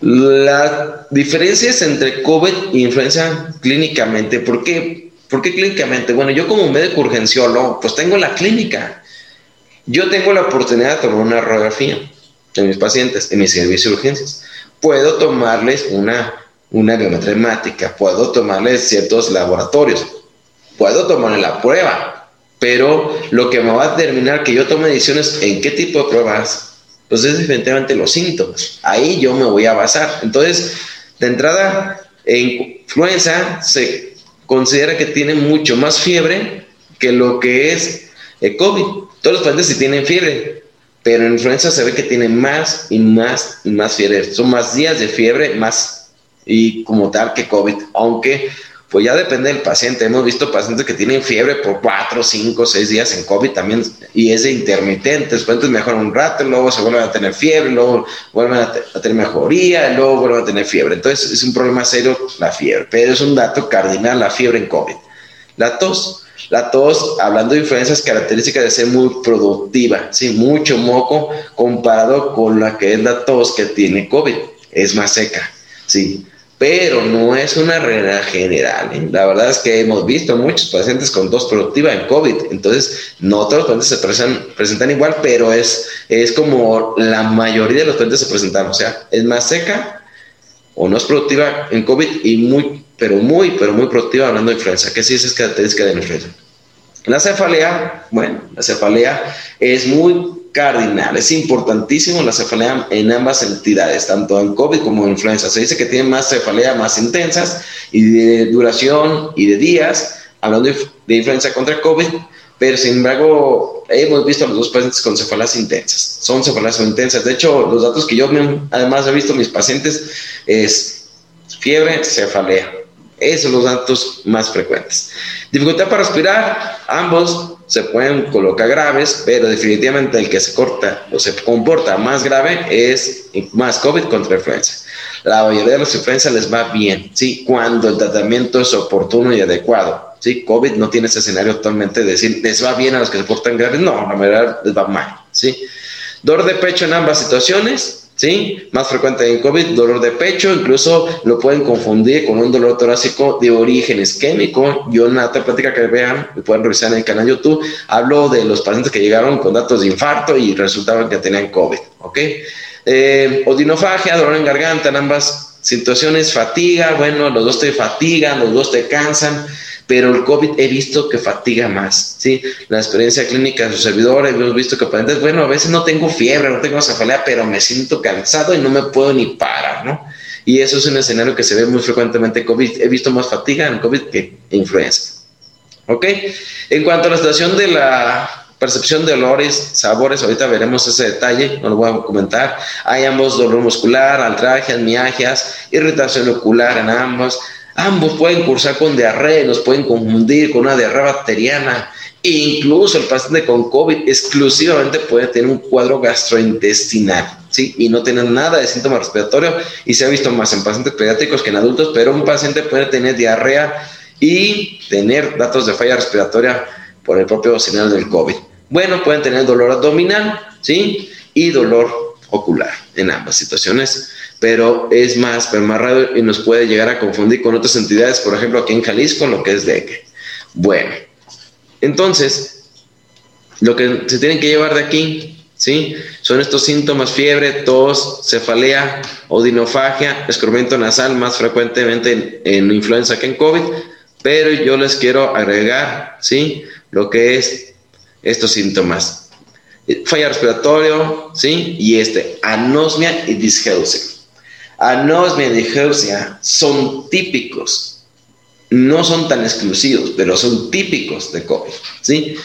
las diferencias entre COVID e influenza clínicamente, ¿por qué? ¿Por qué clínicamente? Bueno, yo como médico urgenciólogo, pues tengo la clínica, yo tengo la oportunidad de tomar una radiografía de mis pacientes en mi servicio de urgencias. Puedo tomarles una, una puedo tomarles ciertos laboratorios, puedo tomarle la prueba, pero lo que me va a determinar que yo tome decisiones en qué tipo de pruebas, pues es definitivamente los síntomas. Ahí yo me voy a basar. Entonces, de entrada, en influenza se considera que tiene mucho más fiebre que lo que es el COVID. Todos los pacientes sí tienen fiebre, pero en influenza se ve que tienen más y más y más fiebre. Son más días de fiebre, más y como tal que COVID, aunque pues ya depende del paciente. Hemos visto pacientes que tienen fiebre por 4, 5, 6 días en COVID también y es de intermitente. Los pacientes mejoran un rato, luego se vuelven a tener fiebre, luego vuelven a, a, tener mejoría, luego vuelven a tener fiebre. Entonces es un problema serio la fiebre, pero es un dato cardinal la fiebre en COVID. La tos, la tos, hablando de influencias características de ser muy productiva, sí, mucho moco comparado con la que es la tos que tiene COVID, es más seca, sí, pero no es una regla general. ¿eh? La verdad es que hemos visto muchos pacientes con tos productiva en COVID, entonces no todos los pacientes se presentan, presentan igual, pero es, es como la mayoría de los pacientes se presentan, o sea, es más seca o no es productiva en COVID y muy pero muy, pero muy productiva hablando de influenza, que sí es característica de la influenza. La cefalea, bueno, la cefalea es muy cardinal, es importantísimo la cefalea en ambas entidades, tanto en COVID como en influenza. Se dice que tienen más cefalea más intensas y de duración y de días, hablando de, influenza contra COVID, pero sin embargo hemos visto a los dos pacientes con cefaleas intensas, son cefaleas intensas. De hecho, los datos que yo además he visto mis pacientes es fiebre, cefalea. Esos son los datos más frecuentes. Dificultad para respirar, ambos se pueden colocar graves, pero definitivamente el que se corta o se comporta más grave es más COVID contra influenza. La mayoría de las influencias les va bien, ¿sí? Cuando el tratamiento es oportuno y adecuado, ¿sí? COVID no tiene ese escenario totalmente de decir, les va bien a los que se portan graves, no, la mayoría les va mal, ¿sí? Dolor de pecho en ambas situaciones, ¿sí? Más frecuente en COVID, dolor de pecho, incluso lo pueden confundir con un dolor torácico de origen isquémico. Yo en la otra plática que vean, lo pueden revisar en el canal YouTube, hablo de los pacientes que llegaron con datos de infarto y resultaban que tenían COVID, ¿ok? Eh, odinofagia, dolor en garganta, en ambas situaciones, fatiga, bueno, los dos te fatigan, los dos te cansan, pero el COVID he visto que fatiga más, ¿sí? La experiencia clínica de su servidor, hemos visto que pacientes, bueno, a veces no tengo fiebre, no tengo cefalea, pero me siento cansado y no me puedo ni parar, ¿no? Y eso es un escenario que se ve muy frecuentemente en COVID. He visto más fatiga en COVID que influenza. ¿Ok? En cuanto a la situación de la percepción de olores, sabores, ahorita veremos ese detalle, no lo voy a comentar. Hay ambos dolor muscular, altragias, miagias, irritación ocular en ambos, Ambos pueden cursar con diarrea, nos pueden confundir con una diarrea bacteriana. E incluso el paciente con COVID exclusivamente puede tener un cuadro gastrointestinal, ¿sí? Y no tener nada de síntoma respiratorio. Y se ha visto más en pacientes pediátricos que en adultos, pero un paciente puede tener diarrea y tener datos de falla respiratoria por el propio señal del COVID. Bueno, pueden tener dolor abdominal, ¿sí? Y dolor ocular en ambas situaciones pero es más, raro y nos puede llegar a confundir con otras entidades, por ejemplo, aquí en Jalisco, lo que es dengue. Bueno, entonces, lo que se tienen que llevar de aquí, ¿sí? Son estos síntomas, fiebre, tos, cefalea, odinofagia, escurrimiento nasal, más frecuentemente en, influenza que en COVID, pero yo les quiero agregar, ¿sí? Lo que es estos síntomas. Falla respiratorio, ¿sí? Y este, anosmia y disgeusia. Anosmia y disgeusia son típicos, no son tan exclusivos, pero son típicos de COVID, ¿sí?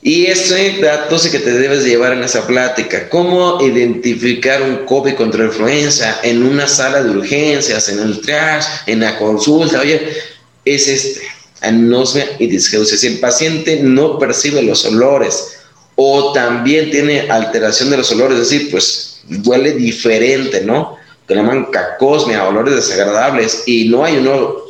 Y ese dato que te debes llevar en esa plática. ¿Cómo identificar un COVID contra influenza en una sala de urgencias, en el triage, en la consulta? Oye, es este, anosmia y disgeusia. Si el paciente no percibe los olores o también tiene alteración de los olores, es decir, pues huele diferente, ¿no? Que llaman cacosmia, olores desagradables, y no hay un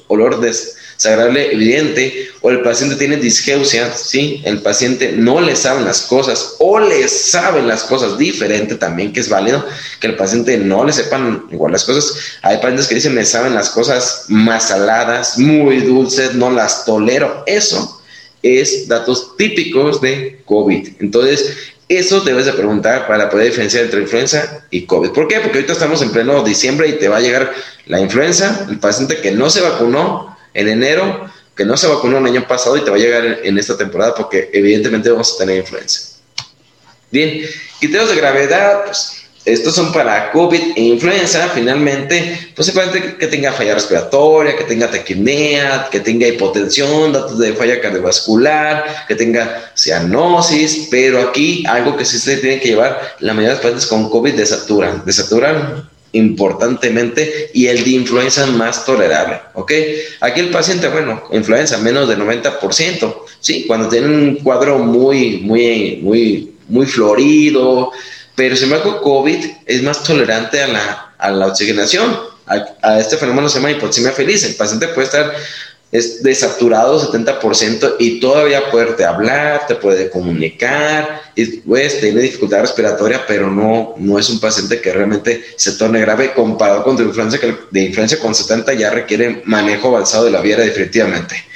olor des sagrable evidente, o el paciente tiene disgeusia, ¿sí? El paciente no le saben las cosas, o le saben las cosas diferente también, que es válido, que el paciente no le sepan igual las cosas. Hay pacientes que dicen, me saben las cosas más saladas, muy dulces, no las tolero. Eso es datos típicos de COVID. Entonces, eso debes de preguntar para poder diferenciar entre influenza y COVID. ¿Por qué? Porque ahorita estamos en pleno diciembre y te va a llegar la influenza, el paciente que no se vacunó en enero, que no se vacunó el año pasado y te va a llegar en, esta temporada porque evidentemente vamos a tener influenza. Bien, criterios de gravedad, pues estos son para COVID e influenza, finalmente, pues se puede que tenga falla respiratoria, que tenga taquimia, que tenga hipotensión, datos de falla cardiovascular, que tenga cianosis, pero aquí algo que sí se tiene que llevar, la mayoría de los pacientes con COVID desaturan, desaturan importantemente y el de influenza más tolerable, ¿ok? Aquí el paciente, bueno, influenza menos del 90%, ¿sí? Cuando tiene un cuadro muy, muy, muy, muy florido, pero sin embargo COVID es más tolerante a la, a la oxigenación, a, este fenómeno se llama hipoxemia feliz, el paciente puede estar es desaturado 70% y todavía puede hablar, te puede comunicar, y pues tiene dificultad respiratoria, pero no, no es un paciente que realmente se torne grave comparado con de influencia, que de influencia con 70 ya requiere manejo avanzado de la vía definitivamente.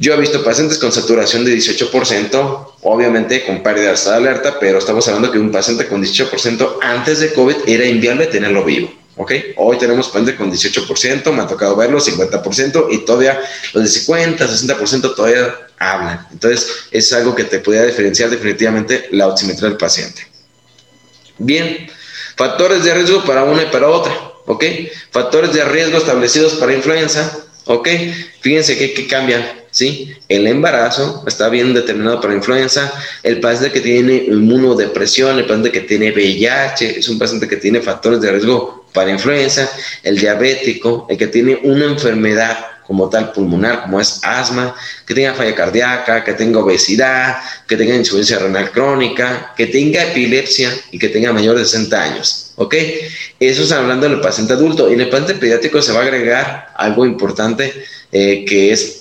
Yo he visto pacientes con saturación de 18%, obviamente con pérdidas de alerta, pero estamos hablando que un paciente con 18% antes de COVID era inviable tenerlo vivo. ¿ok? Hoy tenemos pacientes con 18%, me ha tocado verlo, 50%, y todavía los de 50, 60% todavía hablan. Entonces, es algo que te podría diferenciar definitivamente la oximetría del paciente. Bien, factores de riesgo para una y para otra, ¿ok? Factores de riesgo establecidos para influenza, ¿ok? Fíjense que, que cambian, ¿sí? El embarazo está bien determinado para influenza, el paciente que tiene inmunodepresión, el paciente que tiene VIH, es un paciente que tiene factores de riesgo para influenza, el diabético, el que tiene una enfermedad como tal pulmonar, como es asma, que tenga falla cardíaca, que tenga obesidad, que tenga insuficiencia renal crónica, que tenga epilepsia y que tenga mayor de 60 años. ¿Ok? Eso está hablando del paciente adulto. Y en el paciente pediátrico se va a agregar algo importante eh, que es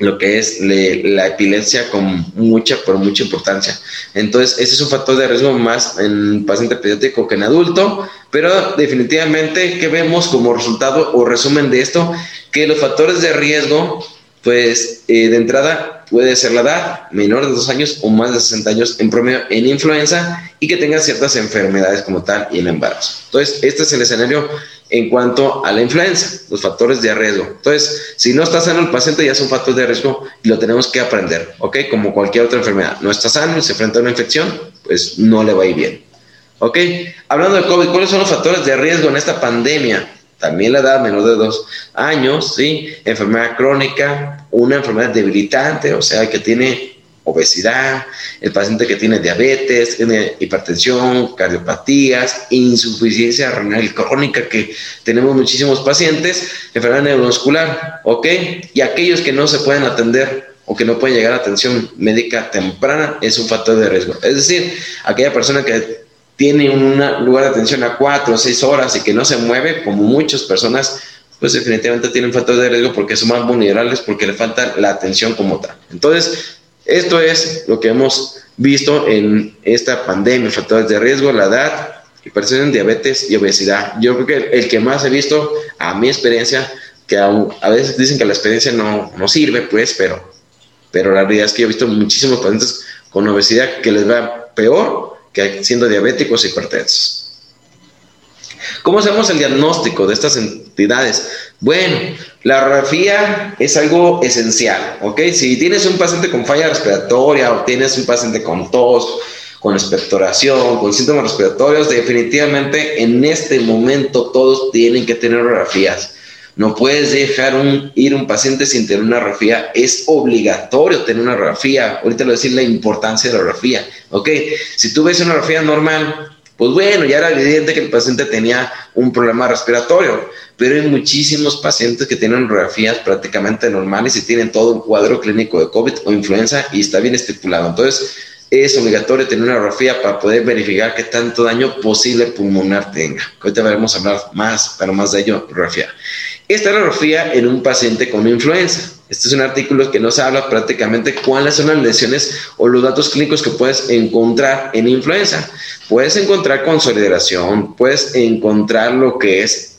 lo que es la epilepsia con mucha, por mucha importancia. Entonces, ese es un factor de riesgo más en paciente pediátrico que en adulto, pero definitivamente, ¿qué vemos como resultado o resumen de esto? Que los factores de riesgo, pues eh, de entrada puede ser la edad, menor de dos años o más de 60 años en promedio en influenza y que tenga ciertas enfermedades como tal y el embarazo. Entonces, este es el escenario en cuanto a la influenza, los factores de riesgo. Entonces, si no está sano el paciente, ya es un factor de riesgo y lo tenemos que aprender, ¿ok? Como cualquier otra enfermedad. No está sano y se enfrenta a una infección, pues no le va a ir bien. ¿Ok? Hablando de COVID, ¿cuáles son los factores de riesgo en esta pandemia? También la edad menor de dos años, ¿sí? Enfermedad crónica, una enfermedad debilitante, o sea, que tiene obesidad, el paciente que tiene diabetes, tiene hipertensión, cardiopatías, insuficiencia renal crónica, que tenemos muchísimos pacientes, enfermedad neuromuscular, ¿ok? Y aquellos que no se pueden atender o que no pueden llegar a atención médica temprana es un factor de riesgo. Es decir, aquella persona que tiene un lugar de atención a cuatro o seis horas y que no se mueve, como muchas personas, pues definitivamente tienen factor de riesgo porque son más vulnerables porque le falta la atención como tal. Entonces, esto es lo que hemos visto en esta pandemia, factores de riesgo, la edad, hipertensión, diabetes y obesidad. Yo creo que el que más he visto, a mi experiencia, que a veces dicen que la experiencia no, no sirve, pues, pero, pero la realidad es que he visto muchísimos pacientes con obesidad que les va peor que siendo diabéticos e hipertensos. ¿Cómo hacemos el diagnóstico de estas entidades? Bueno, La radiografía es algo esencial, ¿ok? Si tienes un paciente con falla respiratoria o tienes un paciente con tos, con expectoración, con síntomas respiratorios, definitivamente en este momento todos tienen que tener radiografías. No puedes dejar un, ir un paciente sin tener una radiografía. Es obligatorio tener una radiografía. Ahorita le voy a decir la importancia de la radiografía. ¿Ok? Si tú ves una radiografía normal, pues bueno, ya era evidente que el paciente tenía un problema respiratorio, pero hay muchísimos pacientes que tienen radiografías prácticamente normales y tienen todo un cuadro clínico de COVID o influenza y está bien estipulado. Entonces, es obligatorio tener una radiografía para poder verificar qué tanto daño posible pulmonar tenga. Ahorita veremos hablar más, pero más de ello, radiografía. Esta radiografía en un paciente con influenza. Este es un artículo que nos habla prácticamente cuáles son las lesiones o los datos clínicos que puedes encontrar en influenza. Puedes encontrar consolidación, puedes encontrar lo que es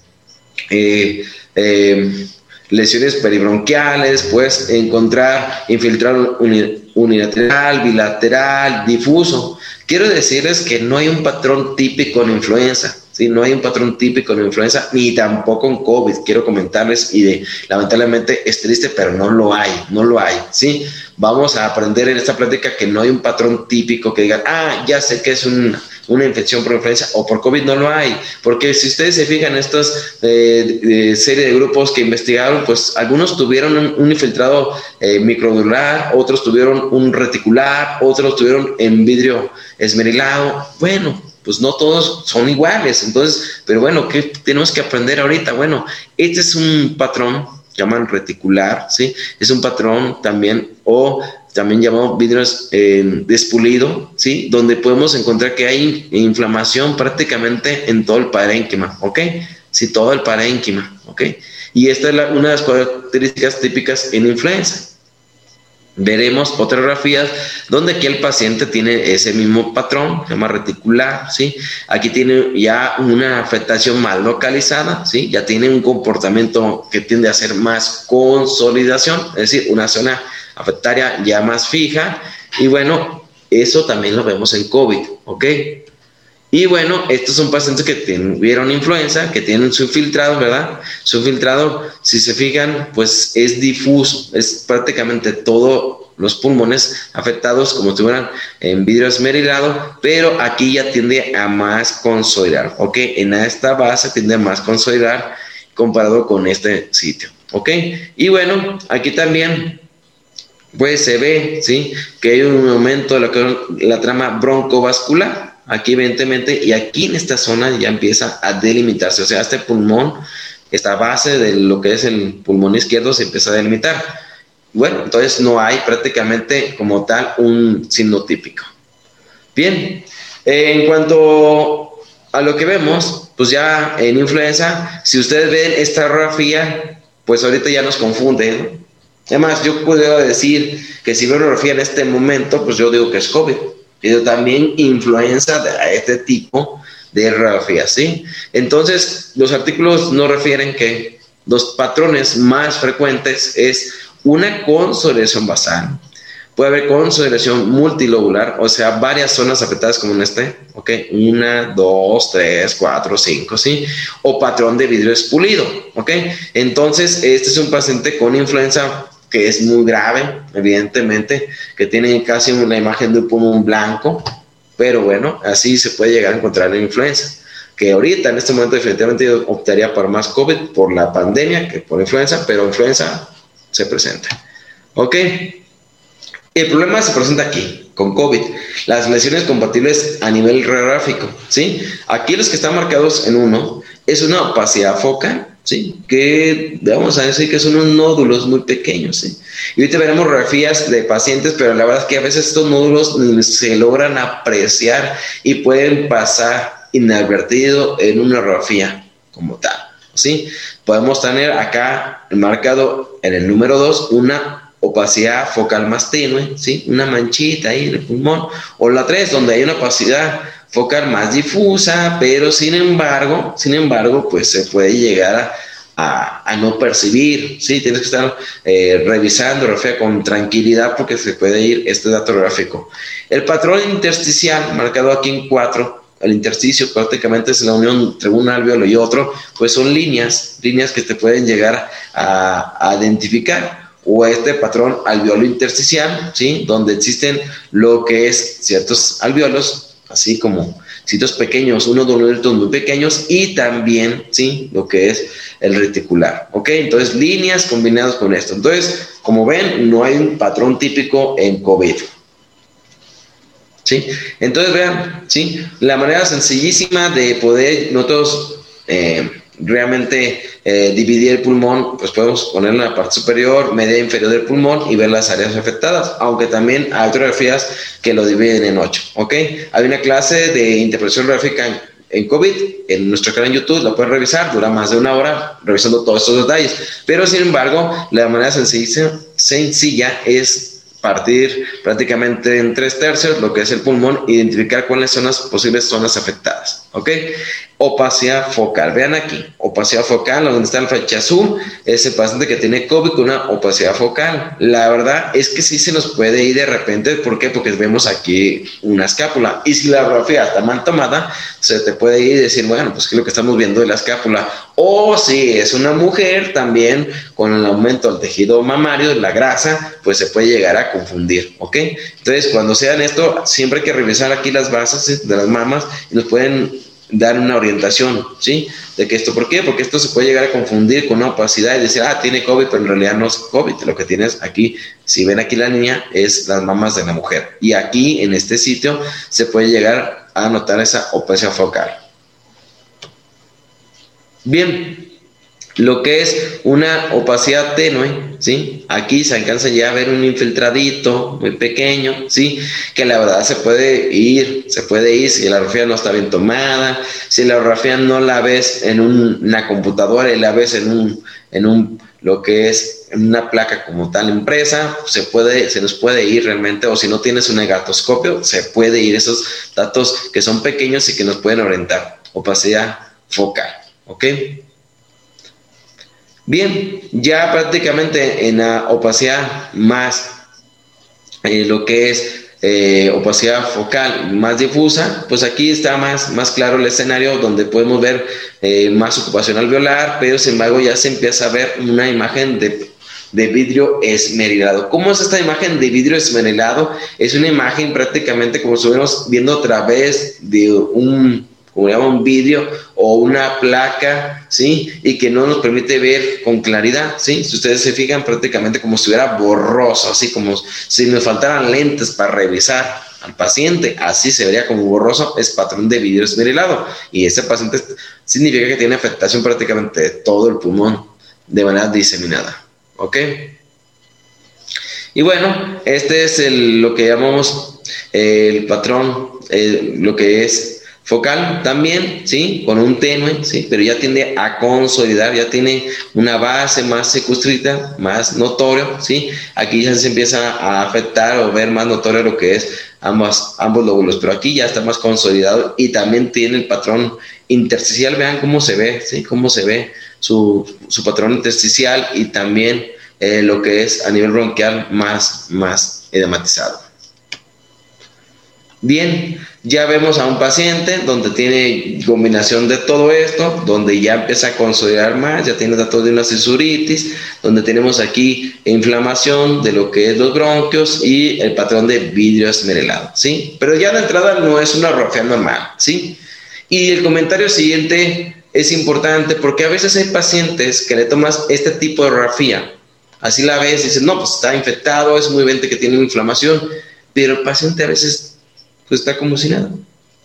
eh, eh, lesiones peribronquiales, puedes encontrar infiltrado unilateral, bilateral, difuso. Quiero decirles que no hay un patrón típico en influenza. ¿Sí? No hay un patrón típico en influenza ni tampoco en COVID. Quiero comentarles y de, lamentablemente es triste, pero no lo hay, no lo hay, ¿sí? Vamos a aprender en esta plática que no hay un patrón típico que digan, ah, ya sé que es una infección por influenza o por COVID, no lo hay. Porque si ustedes se fijan, esta eh, serie de grupos que investigaron, pues algunos tuvieron un, infiltrado eh, microdular, otros tuvieron un reticular, otros tuvieron en vidrio esmerilado. Bueno, pues no todos son iguales. Entonces, pero bueno, ¿qué tenemos que aprender ahorita? Bueno, este es un patrón, llaman reticular, ¿sí? Es un patrón también, o también llamado vidrio eh, despulido, ¿sí? Donde podemos encontrar que hay inflamación prácticamente en todo el parénquima, ¿ok? Sí, todo el parénquima, ¿ok? Y esta es una de las características típicas en influenza. Veremos fotografías donde aquí el paciente tiene ese mismo patrón, se llama reticular, ¿sí? Aquí tiene ya una afectación más localizada, ¿sí? Ya tiene un comportamiento que tiende a ser más consolidación, es decir, una zona afectaria ya más fija. Y bueno, eso también lo vemos en COVID, ¿ok? Y bueno, estos son pacientes que tuvieron influenza, que tienen su infiltrado, ¿verdad? Su infiltrado, si se fijan, pues es difuso, es prácticamente todos los pulmones afectados como si estuvieran en vidrio esmerilado, pero aquí ya tiende a más consolidar, ¿ok? En esta base tiende a más consolidar comparado con este sitio, ¿ok? Y bueno, aquí también pues se ve, ¿sí? Que hay un aumento de lo que la trama broncovascular, aquí evidentemente, y aquí en esta zona ya empieza a delimitarse, o sea, este pulmón, esta base de lo que es el pulmón izquierdo se empieza a delimitar. Bueno, entonces no hay prácticamente como tal un signo típico. Bien, en cuanto a lo que vemos, pues ya en influenza, si ustedes ven esta radiografía, pues ahorita ya nos confunde. Además, yo puedo decir que si veo radiografía en este momento, pues yo digo que es COVID también influenza de este tipo de radiografía, ¿sí? Entonces, los artículos nos refieren que los patrones más frecuentes es una consolidación basal, puede haber consolidación multilobular, o sea, varias zonas afectadas como en este, ¿ok? Una, dos, tres, cuatro, cinco, ¿sí? O patrón de vidrio expulido, ¿ok? Entonces, este es un paciente con influenza que es muy grave, evidentemente, que tiene casi una imagen de un pulmón blanco, pero bueno, así se puede llegar a encontrar la influenza. Que ahorita, en este momento, definitivamente yo optaría por más COVID por la pandemia que por influenza, pero influenza se presenta. ¿Ok? El problema se presenta aquí, con COVID. Las lesiones compatibles a nivel radiográfico, ¿sí? Aquí los que están marcados en uno es una opacidad focal ¿sí? Que vamos a decir que son unos nódulos muy pequeños, ¿sí? Y ahorita veremos radiografías de pacientes, pero la verdad es que a veces estos nódulos se logran apreciar y pueden pasar inadvertido en una radiografía como tal, ¿sí? Podemos tener acá marcado en el número 2 una opacidad focal más tenue, ¿sí? Una manchita ahí en el pulmón, o la 3 donde hay una opacidad focal más difusa, pero sin embargo, sin embargo, pues se puede llegar a, no percibir, ¿sí? Tienes que estar eh, revisando refiere con tranquilidad porque se puede ir este dato gráfico. El patrón intersticial, marcado aquí en 4, el intersticio prácticamente es la unión entre un alveolo y otro, pues son líneas, líneas que te pueden llegar a, identificar o este patrón alveolo intersticial, ¿sí? Donde existen lo que es ciertos alveolos, así como sitios pequeños, unos doloritos muy pequeños y también, ¿sí? Lo que es el reticular, ¿ok? Entonces, líneas combinadas con esto. Entonces, como ven, no hay un patrón típico en COVID. ¿Sí? Entonces, vean, ¿sí? La manera sencillísima de poder nosotros eh, realmente eh, dividir el pulmón, pues podemos poner en la parte superior, media inferior del pulmón y ver las áreas afectadas, aunque también hay fotografías que lo dividen en ocho, ¿ok? Hay una clase de interpretación gráfica en, COVID en nuestro canal en YouTube, la pueden revisar, dura más de una hora revisando todos estos detalles, pero sin embargo, la manera sencilla es partir prácticamente en tres tercios lo que es el pulmón, identificar cuáles son las posibles zonas afectadas. ¿Ok? Opacidad focal. Vean aquí, opacidad focal, donde está el flecha azul, es el paciente que tiene COVID con una opacidad focal. La verdad es que sí se nos puede ir de repente. ¿Por qué? Porque vemos aquí una escápula. Y si la radiografía está mal tomada, se te puede ir y decir, bueno, pues que es lo que estamos viendo de la escápula. O si es una mujer también con el aumento del tejido mamario, la grasa, pues se puede llegar a confundir. ¿Ok? Entonces, cuando sean esto, siempre hay que revisar aquí las bases de las mamas y nos pueden dar una orientación, ¿sí? De que esto, ¿por qué? Porque esto se puede llegar a confundir con una opacidad y decir, ah, tiene COVID, pero en realidad no es COVID. Lo que tienes aquí, si ven aquí la niña, es las mamas de la mujer. Y aquí, en este sitio, se puede llegar a notar esa opacidad focal. Bien, lo que es una opacidad tenue, ¿sí? Aquí se alcanza ya a ver un infiltradito muy pequeño, ¿sí? Que la verdad se puede ir, se puede ir si la radiografía no está bien tomada, si la radiografía no la ves en una computadora y la ves en un, en un, lo que es una placa como tal impresa, se puede, se nos puede ir realmente, o si no tienes un negatoscopio, se puede ir esos datos que son pequeños y que nos pueden orientar. Opacidad focal, ¿ok? Bien, ya prácticamente en la opacidad más, eh, lo que es eh, opacidad focal más difusa, pues aquí está más, más claro el escenario donde podemos ver eh, más ocupación alveolar, pero sin embargo ya se empieza a ver una imagen de, de vidrio esmerilado. ¿Cómo es esta imagen de vidrio esmerilado? Es una imagen prácticamente como si estuviéramos viendo a través de un como llama un vídeo o una placa, ¿sí? Y que no nos permite ver con claridad, ¿sí? Si ustedes se fijan prácticamente como si estuviera borroso, así como si nos faltaran lentes para revisar al paciente, así se vería como borroso, es patrón de vidrio esmerilado. Y ese paciente significa que tiene afectación prácticamente de todo el pulmón de manera diseminada, ¿ok? Y bueno, este es lo que llamamos el patrón, lo que es Focal también, ¿sí? Con un tenue, ¿sí? Pero ya tiende a consolidar, ya tiene una base más circunscrita, más notorio, ¿sí? Aquí ya se empieza a afectar o ver más notorio lo que es ambos, lóbulos, pero aquí ya está más consolidado y también tiene el patrón intersticial, vean cómo se ve, ¿sí? Cómo se ve su, patrón intersticial y también eh, lo que es a nivel bronquial más, más edematizado. Bien, ya vemos a un paciente donde tiene combinación de todo esto, donde ya empieza a consolidar más, ya tiene datos de una cesuritis, donde tenemos aquí inflamación de lo que es los bronquios y el patrón de vidrio esmerelado, ¿sí? Pero ya de entrada no es una radiografía normal, ¿sí? Y el comentario siguiente es importante porque a veces hay pacientes que le tomas este tipo de radiografía, así la ves y dices, no, pues está infectado, es muy evidente que tiene inflamación, pero el paciente a veces pues está como si nada.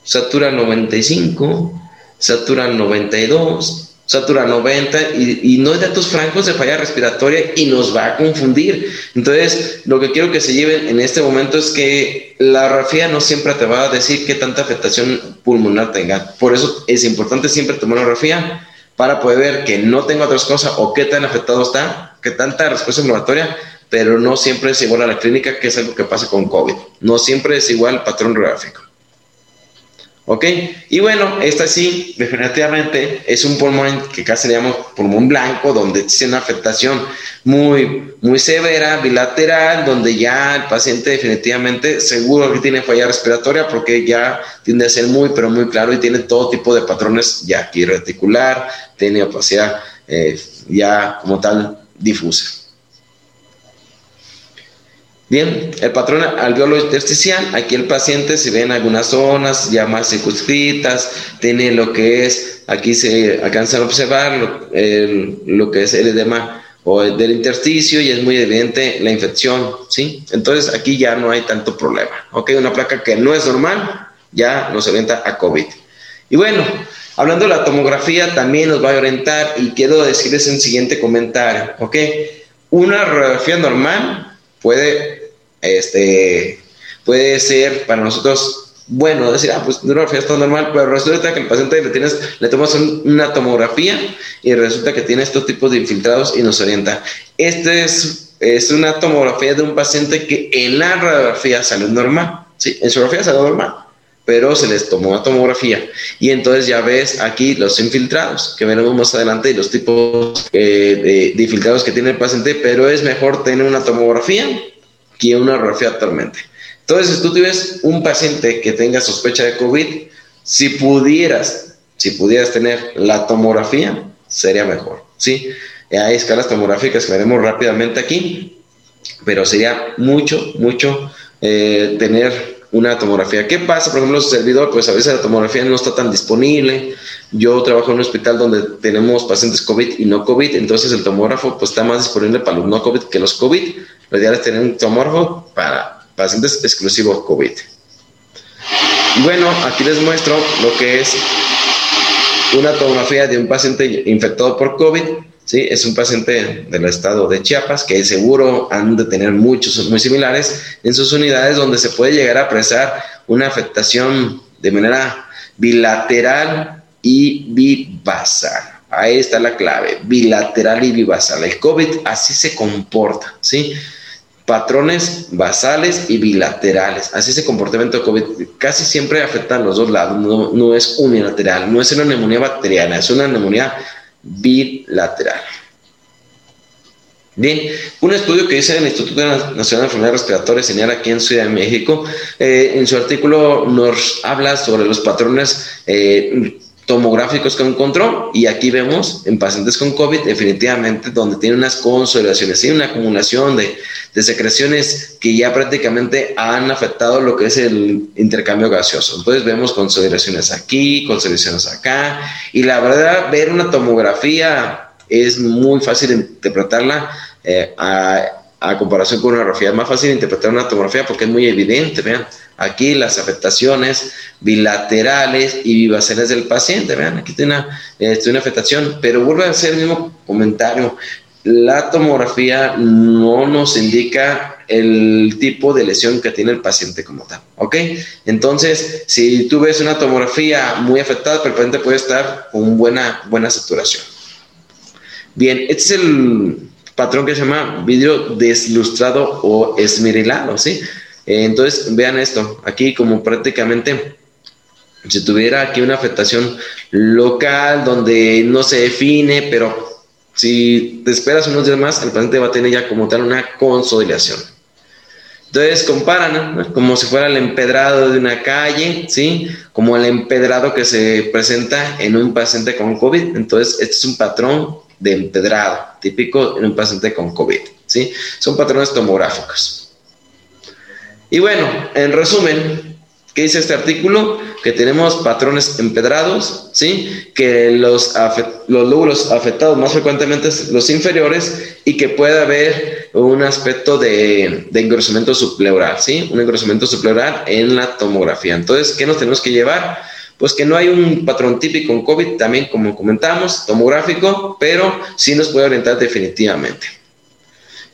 Satura 95, satura 92, satura 90 y, no hay datos francos de falla respiratoria y nos va a confundir. Entonces, lo que quiero que se lleven en este momento es que la radiografía no siempre te va a decir qué tanta afectación pulmonar tenga. Por eso es importante siempre tomar una radiografía para poder ver que no tenga otras cosas o qué tan afectado está, qué tanta respuesta inflamatoria pero no siempre es igual a la clínica, que es algo que pasa con COVID. No siempre es igual el patrón gráfico. ¿Ok? Y bueno, esta sí, definitivamente es un pulmón que casi le llamamos pulmón blanco, donde tiene una afectación muy, muy severa, bilateral, donde ya el paciente definitivamente seguro que tiene falla respiratoria porque ya tiende a ser muy, pero muy claro y tiene todo tipo de patrones ya aquí reticular, tiene opacidad eh, ya como tal difusa. Bien, el patrón alveolo intersticial, aquí el paciente se ve en algunas zonas ya más circunscritas, tiene lo que es, aquí se alcanza a observar lo, que es el edema o del intersticio y es muy evidente la infección, ¿sí? Entonces aquí ya no hay tanto problema, ¿ok? Una placa que no es normal ya nos orienta a COVID. Y bueno, hablando de la tomografía también nos va a orientar y quiero decirles el siguiente comentario, ¿ok? Una radiografía normal puede este, puede ser para nosotros bueno decir, ah, pues una está normal, pero resulta que el paciente le, tienes, le tomas una tomografía y resulta que tiene estos tipos de infiltrados y nos orienta. Este es, es una tomografía de un paciente que en la radiografía salió normal, sí, en radiografía salió normal, pero se les tomó una tomografía y entonces ya ves aquí los infiltrados que veremos más adelante y los tipos eh, de infiltrados que tiene el paciente, pero es mejor tener una tomografía que una radiografía actualmente. Entonces, si tú tienes un paciente que tenga sospecha de COVID, si pudieras, si pudieras tener la tomografía, sería mejor, ¿sí? Hay escalas tomográficas que veremos rápidamente aquí, pero sería mucho, mucho eh, tener una tomografía. ¿Qué pasa? Por ejemplo, su servidor, pues a veces la tomografía no está tan disponible. Yo trabajo en un hospital donde tenemos pacientes COVID y no COVID, entonces el tomógrafo pues está más disponible para los no COVID que los COVID. Lo ideal es tener un tomógrafo para pacientes exclusivos COVID. Y bueno, aquí les muestro lo que es una tomografía de un paciente infectado por COVID. ¿sí? Es un paciente del estado de Chiapas que seguro han de tener muchos muy similares en sus unidades donde se puede llegar a apreciar una afectación de manera bilateral y bivasal. Ahí está la clave, bilateral y bivasal. El COVID así se comporta, ¿sí? patrones basales y bilaterales. Así es el comportamiento de COVID. Casi siempre afecta a los dos lados, no, es unilateral, no es una neumonía bacteriana, es una neumonía bilateral. Bien, un estudio que dice el Instituto Nacional de Enfermedades Respiratorias señala aquí en Ciudad de México, eh, en su artículo nos habla sobre los patrones eh, tomográficos que encontró y aquí vemos en pacientes con COVID definitivamente donde tiene unas consolidaciones, y una acumulación de, secreciones que ya prácticamente han afectado lo que es el intercambio gaseoso. Entonces vemos consolidaciones aquí, consolidaciones acá y la verdad ver una tomografía es muy fácil interpretarla eh, a, a comparación con una radiografía. Es más fácil interpretar una tomografía porque es muy evidente, vean Aquí las afectaciones bilaterales y vivacales del paciente. Vean, aquí tiene una, este, una afectación, pero vuelve a hacer el mismo comentario. La tomografía no nos indica el tipo de lesión que tiene el paciente como tal, ¿ok? Entonces, si tú ves una tomografía muy afectada, el paciente puede estar con buena, buena saturación. Bien, este es el patrón que se llama vidrio deslustrado o esmerilado, ¿sí? Eh, entonces, vean esto, aquí como prácticamente si tuviera aquí una afectación local donde no se define, pero si te esperas unos días más, el paciente va a tener ya como tal una consolidación. Entonces comparan como si fuera el empedrado de una calle, ¿sí? Como el empedrado que se presenta en un paciente con COVID. Entonces, este es un patrón de empedrado típico en un paciente con COVID, ¿sí? Son patrones tomográficos. Y bueno, en resumen, ¿qué dice este artículo? Que tenemos patrones empedrados, ¿sí? Que los, los lóbulos afectados más frecuentemente son los inferiores y que puede haber un aspecto de, de engrosamiento subpleural, ¿sí? Un engrosamiento subpleural en la tomografía. Entonces, ¿qué nos tenemos que llevar? Pues que no hay un patrón típico en COVID, también como comentamos, tomográfico, pero sí nos puede orientar definitivamente.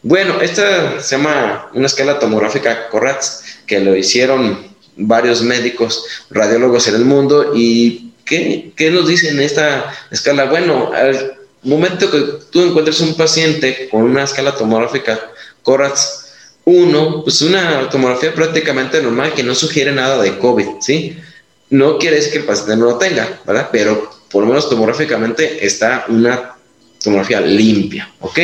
Bueno, esta se llama una escala tomográfica CORATS, que lo hicieron varios médicos, radiólogos en el mundo. ¿Y qué, qué nos dicen esta escala? Bueno, al momento que tú encuentres un paciente con una escala tomográfica CORATS 1, pues una tomografía prácticamente normal que no sugiere nada de COVID, ¿sí? no quiere decir que el paciente no lo tenga, ¿verdad? Pero por lo menos tomográficamente está una tomografía limpia, ¿ok?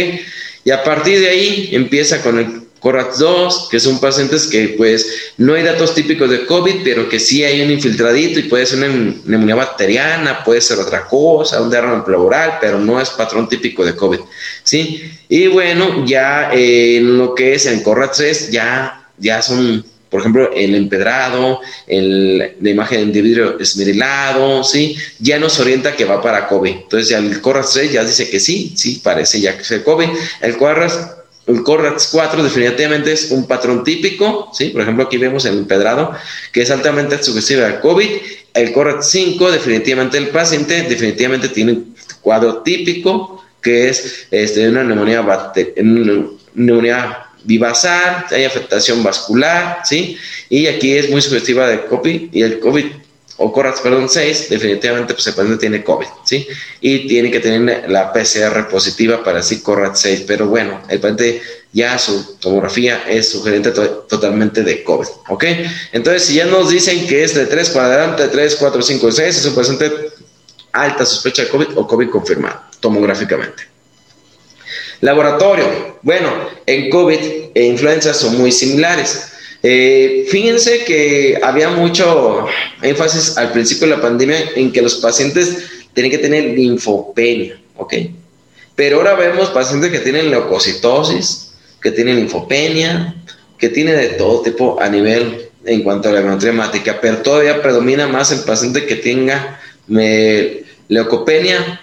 Y a partir de ahí empieza con el CORAX 2, que son pacientes que pues no hay datos típicos de COVID, pero que sí hay un infiltradito y puede ser una neumonía bacteriana, puede ser otra cosa, un derrame pleural, pero no es patrón típico de COVID, ¿sí? Y bueno, ya en lo que es el CORAX 3, ya, ya son por ejemplo, el empedrado, el, la imagen de vidrio esmerilado, ¿sí? Ya nos orienta que va para COVID. Entonces, ya el CORAX 3 ya dice que sí, sí, parece ya que es COVID. El CORAX el CORAX 4 definitivamente es un patrón típico, ¿sí? Por ejemplo, aquí vemos el empedrado, que es altamente sugestivo al COVID. El CORAX 5, definitivamente el paciente, definitivamente tiene un cuadro típico, que es este, una neumonía, neumonía vivasal, hay afectación vascular, ¿sí? Y aquí es muy sugestiva de COVID, y el COVID o CORAX, perdón, 6, definitivamente pues el paciente tiene COVID, ¿sí? Y tiene que tener la PCR positiva para sí CORAX 6, pero bueno, el paciente ya su tomografía es sugerente totalmente de COVID, ¿ok? Entonces, si ya nos dicen que es de 3 para adelante, 3, 4, 5, 6, es un paciente alta sospecha de COVID o COVID confirmado, tomográficamente. Laboratorio, bueno, en COVID e influenza son muy similares. Eh, fíjense que había mucho énfasis al principio de la pandemia en que los pacientes tienen que tener linfopenia, ¿ok? Pero ahora vemos pacientes que tienen leucocitosis, que tienen linfopenia, que tienen de todo tipo a nivel en cuanto a la hematría pero todavía predomina más el paciente que tenga leucopenia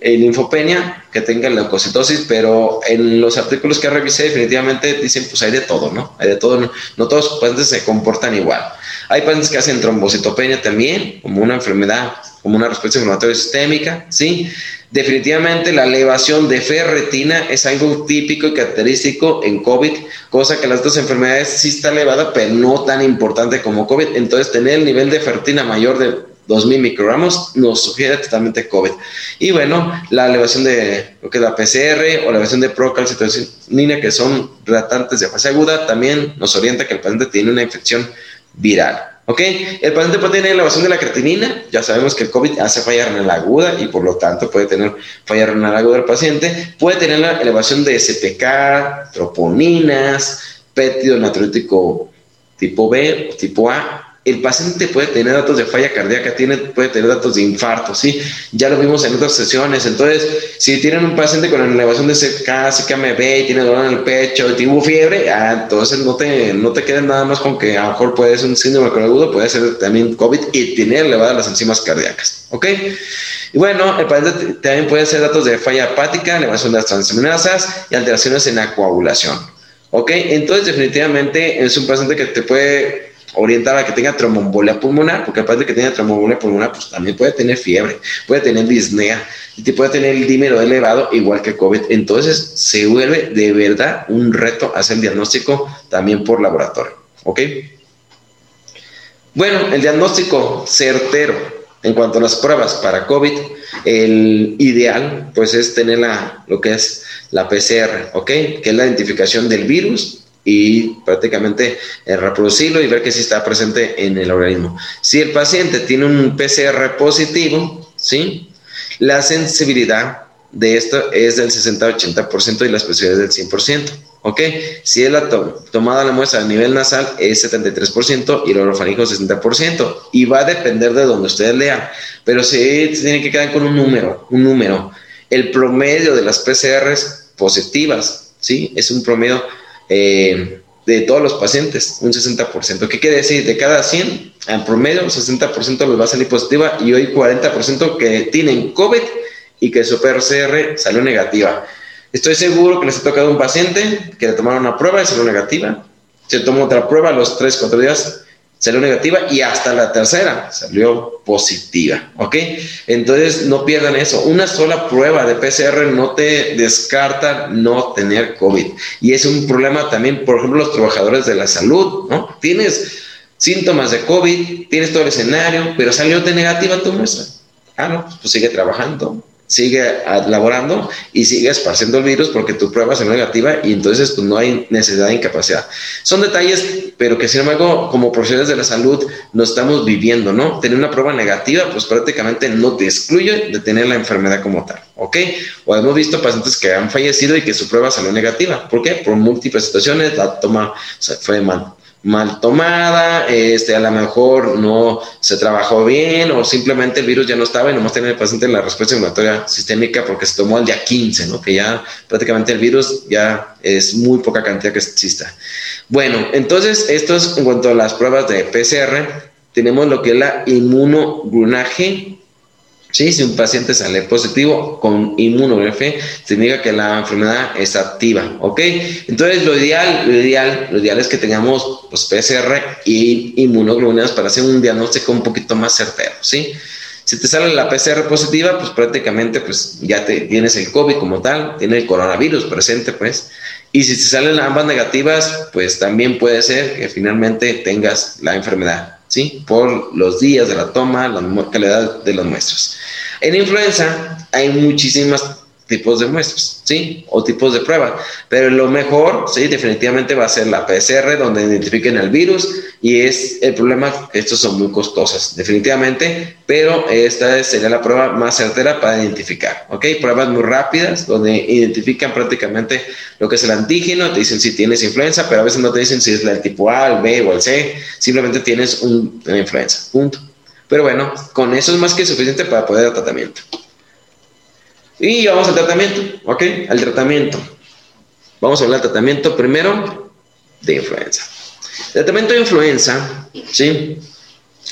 el linfopenia, que tenga leucocitosis, pero en los artículos que revisé definitivamente dicen pues hay de todo, ¿no? Hay de todo, no, todos los pacientes se comportan igual. Hay pacientes que hacen trombocitopenia también, como una enfermedad, como una respuesta inflamatoria sistémica, ¿sí? Definitivamente la elevación de ferretina es algo típico y característico en COVID, cosa que las otras enfermedades sí está elevada, pero no tan importante como COVID. Entonces, tener el nivel de ferretina mayor de 2000 microgramos nos sugiere totalmente COVID. Y bueno, la elevación de lo que es la PCR o la elevación de procalcitonina, que son tratantes de fase aguda, también nos orienta que el paciente tiene una infección viral. ¿Ok? El paciente puede tener elevación de la creatinina. Ya sabemos que el COVID hace falla renal aguda y por lo tanto puede tener falla renal aguda el paciente. Puede tener la elevación de SPK, troponinas, pétido natriútico tipo B o tipo A el paciente puede tener datos de falla cardíaca, tiene, puede tener datos de infarto, ¿sí? Ya lo vimos en otras sesiones. Entonces, si tienen un paciente con elevación de CK, CKMB, y tiene dolor en el pecho, y tuvo fiebre, ah, entonces no te, no te nada más con que a lo mejor puede ser un síndrome agudo, puede ser también COVID y tener elevadas las enzimas cardíacas, ¿ok? Y bueno, el paciente también puede ser datos de falla hepática, elevación de las transaminasas y alteraciones en la coagulación, ¿ok? Entonces, definitivamente es un paciente que te puede orientar a que tenga tromboembolia pulmonar, porque aparte de que tenga tromboembolia pulmonar, pues también puede tener fiebre, puede tener disnea, y puede tener el dímero elevado igual que COVID. Entonces se vuelve de verdad un reto hacer el diagnóstico también por laboratorio. ¿Ok? Bueno, el diagnóstico certero en cuanto a las pruebas para COVID, el ideal pues es tener la, lo que es la PCR, ¿ok? Que es la identificación del virus y prácticamente eh, reproducirlo y ver que sí está presente en el organismo. Si el paciente tiene un PCR positivo, ¿sí? la sensibilidad de esto es del 60-80% y la especificidad es del 100%. ¿Ok? Si es la tomada la muestra a nivel nasal es 73% y el orofaringo 60%. Y va a depender de donde ustedes lean. Pero sí tienen que quedar con un número, un número. El promedio de las PCRs positivas, ¿sí? Es un promedio eh, de todos los pacientes, un 60%. ¿Qué quiere decir? De cada 100, en promedio, un 60% les va a salir positiva y hoy 40% que tienen COVID y que su PCR salió negativa. Estoy seguro que les ha tocado un paciente que le tomaron una prueba y salió negativa. Se tomó otra prueba a los 3, 4 días salió negativa y hasta la tercera salió positiva, ¿ok? Entonces no pierdan eso. Una sola prueba de PCR no te descarta no tener COVID. Y es un problema también, por ejemplo, los trabajadores de la salud, ¿no? Tienes síntomas de COVID, tienes todo el escenario, pero salió de negativa tu muestra. Ah, no, pues sigue trabajando. Sigue laborando y sigue esparciendo el virus porque tu prueba es negativa y entonces pues, no hay necesidad de incapacidad. Son detalles, pero que sin embargo, como profesionales de la salud, no estamos viviendo, ¿no? Tener una prueba negativa, pues prácticamente no te excluye de tener la enfermedad como tal, ¿ok? O hemos visto pacientes que han fallecido y que su prueba salió negativa. ¿Por qué? Por múltiples situaciones, la toma fue mal mal tomada, este, a lo mejor no se trabajó bien o simplemente el virus ya no estaba y nomás tenía el paciente la respuesta inflamatoria sistémica porque se tomó al día 15, ¿no? que ya prácticamente el virus ya es muy poca cantidad que exista. Bueno, entonces esto es en cuanto a las pruebas de PCR. Tenemos lo que es la inmunoglunaje ¿sí? Si un paciente sale positivo con inmunografía, significa que la enfermedad es activa, ¿ok? Entonces, lo ideal, lo ideal, lo ideal es que tengamos pues, PCR y inmunoglobulinas para hacer un diagnóstico un poquito más certero, ¿sí? Si te sale la PCR positiva, pues prácticamente pues ya te, tienes el COVID como tal, tiene el coronavirus presente, pues. Y si te salen ambas negativas, pues también puede ser que finalmente tengas la enfermedad. ¿Sí? Por los días de la toma, la calidad de las muestras. En influenza hay muchísimas tipos de muestras, ¿sí? O tipos de prueba. Pero lo mejor, sí, definitivamente va a ser la PCR, donde identifiquen el virus. Y es el problema estos son muy costosos, definitivamente. Pero esta sería la prueba más certera para identificar, ¿ok? Pruebas muy rápidas, donde identifican prácticamente lo que es el antígeno. Te dicen si tienes influenza, pero a veces no te dicen si es el tipo A, el B o el C. Simplemente tienes un, una influenza, punto. Pero bueno, con eso es más que suficiente para poder dar tratamiento. Y vamos al tratamiento, ¿ok? Al tratamiento. Vamos a hablar del tratamiento primero de influenza. Tratamiento de influenza, ¿sí?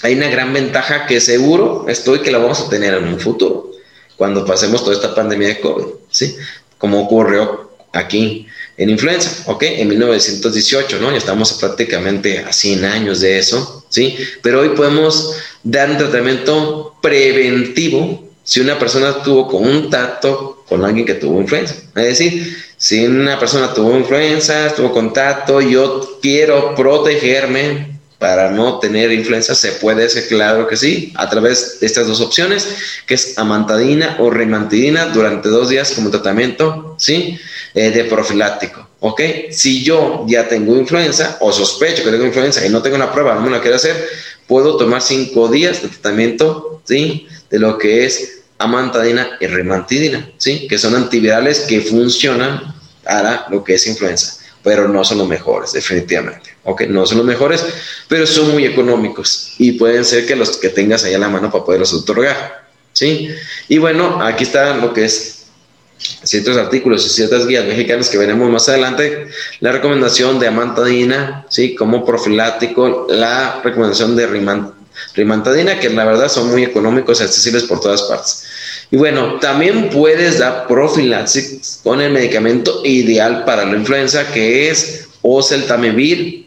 Hay una gran ventaja que seguro estoy que la vamos a tener en un futuro, cuando pasemos toda esta pandemia de COVID, ¿sí? Como ocurrió aquí en influenza, ¿ok? En 1918, ¿no? Ya estamos prácticamente a 100 años de eso, ¿sí? Pero hoy podemos dar un tratamiento preventivo si una persona tuvo contacto con alguien que tuvo influenza. Es decir, si una persona tuvo influenza, tuvo contacto, yo quiero protegerme para no tener influenza, se puede hacer, claro que sí, a través de estas dos opciones, que es amantadina o rimantidina durante dos días como tratamiento, ¿sí? Eh, de profiláctico, ¿ok? Si yo ya tengo influenza o sospecho que tengo influenza y no tengo una prueba, no me la quiero hacer, puedo tomar cinco días de tratamiento, ¿sí? De lo que es amantadina y rimantidina, ¿sí? Que son antivirales que funcionan para lo que es influenza, pero no son los mejores, definitivamente, ¿ok? No son los mejores, pero son muy económicos y pueden ser que los que tengas ahí a la mano para poderlos otorgar, ¿sí? Y bueno, aquí está lo que es ciertos artículos y ciertas guías mexicanas que veremos más adelante, la recomendación de amantadina, ¿sí? Como profiláctico, la recomendación de rimantadina, que la verdad son muy económicos y accesibles por todas partes. Y bueno, también puedes dar profilaxis con el medicamento ideal para la influenza, que es oseltamivir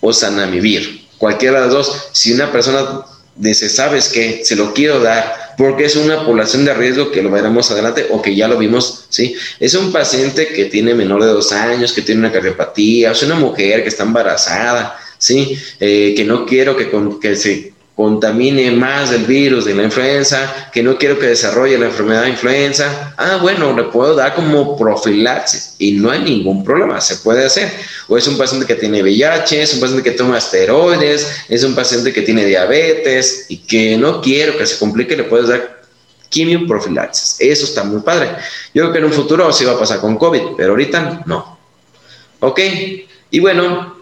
o sanamivir. Cualquiera de las dos. Si una persona dice, sabes que se lo quiero dar porque es una población de riesgo que lo veremos adelante o que ya lo vimos, ¿sí? Es un paciente que tiene menor de dos años, que tiene una cardiopatía, es una mujer que está embarazada, ¿sí? Eh, que no quiero que, que se contamine más el virus de la influenza, que no quiero que desarrolle la enfermedad de influenza, ah, bueno, le puedo dar como profilaxis y no hay ningún problema, se puede hacer. O es un paciente que tiene VIH, es un paciente que toma esteroides, es un paciente que tiene diabetes y que no quiero que se complique, le puedes dar quimioprofilaxis. Eso está muy padre. Yo creo que en un futuro sí va a pasar con COVID, pero ahorita no. ¿Ok? Y bueno,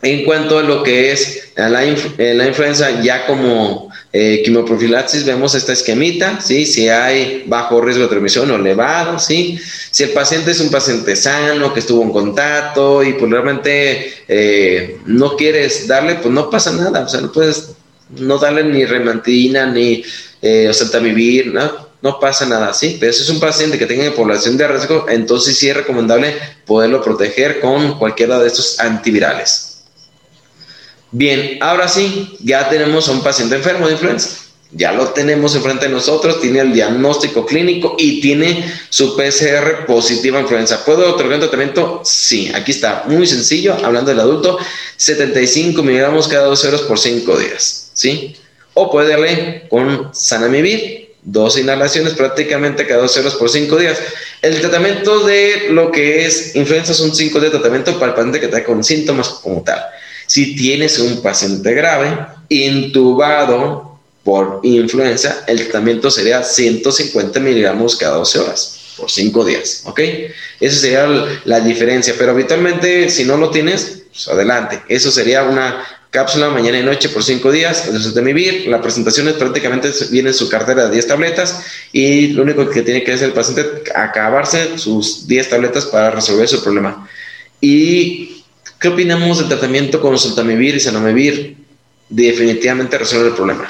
en cuanto a lo que es la, eh, la influenza, ya como eh, quimioprofilaxis, vemos esta esquemita, ¿sí? Si hay bajo riesgo de transmisión o elevado, ¿sí? Si el paciente es un paciente sano, que estuvo en contacto y pues realmente eh, no quieres darle, pues no pasa nada, o sea, no puedes no darle ni remantina, ni eh, vivir, ¿no? no pasa nada, ¿sí? Pero si es un paciente que tenga población de riesgo, entonces sí es recomendable poderlo proteger con cualquiera de estos antivirales. Bien, ahora sí, ya tenemos a un paciente enfermo de influenza. Ya lo tenemos enfrente de nosotros, tiene el diagnóstico clínico y tiene su PCR positiva influenza. ¿Puedo otorgar tratamiento? Sí, aquí está, muy sencillo, hablando del adulto, 75 miligramos cada dos horas por 5 días, ¿sí? O puede darle con Sanamivir dos inhalaciones prácticamente cada dos horas por cinco días. El tratamiento de lo que es influenza son cinco días de tratamiento para el paciente que está con síntomas como tal. Si tienes un paciente grave, intubado por influenza, el tratamiento sería 150 miligramos cada 12 horas por cinco días, ¿ok? Esa sería la diferencia, pero habitualmente si no lo tienes, pues adelante. Eso sería una cápsula mañana y noche por cinco días, el vivir. La presentación es prácticamente viene en su cartera de 10 tabletas y lo único que tiene que hacer el paciente acabarse sus 10 tabletas para resolver su problema. ¿Y qué opinamos del tratamiento con Sultamivir y Sanomivir? Definitivamente resuelve el problema.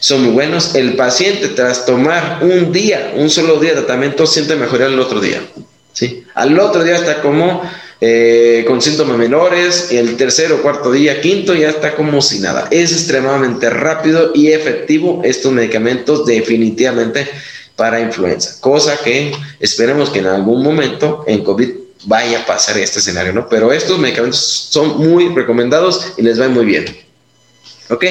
Son muy buenos. El paciente tras tomar un día, un solo día de tratamiento, siente mejoría el otro día. ¿sí? Al otro día está como eh, con síntomas menores, el tercero, cuarto día, quinto ya está como si nada. Es extremadamente rápido y efectivo estos medicamentos definitivamente para influenza, cosa que esperemos que en algún momento en COVID vaya a pasar este escenario, ¿no? Pero estos medicamentos son muy recomendados y les va muy bien. ¿Ok?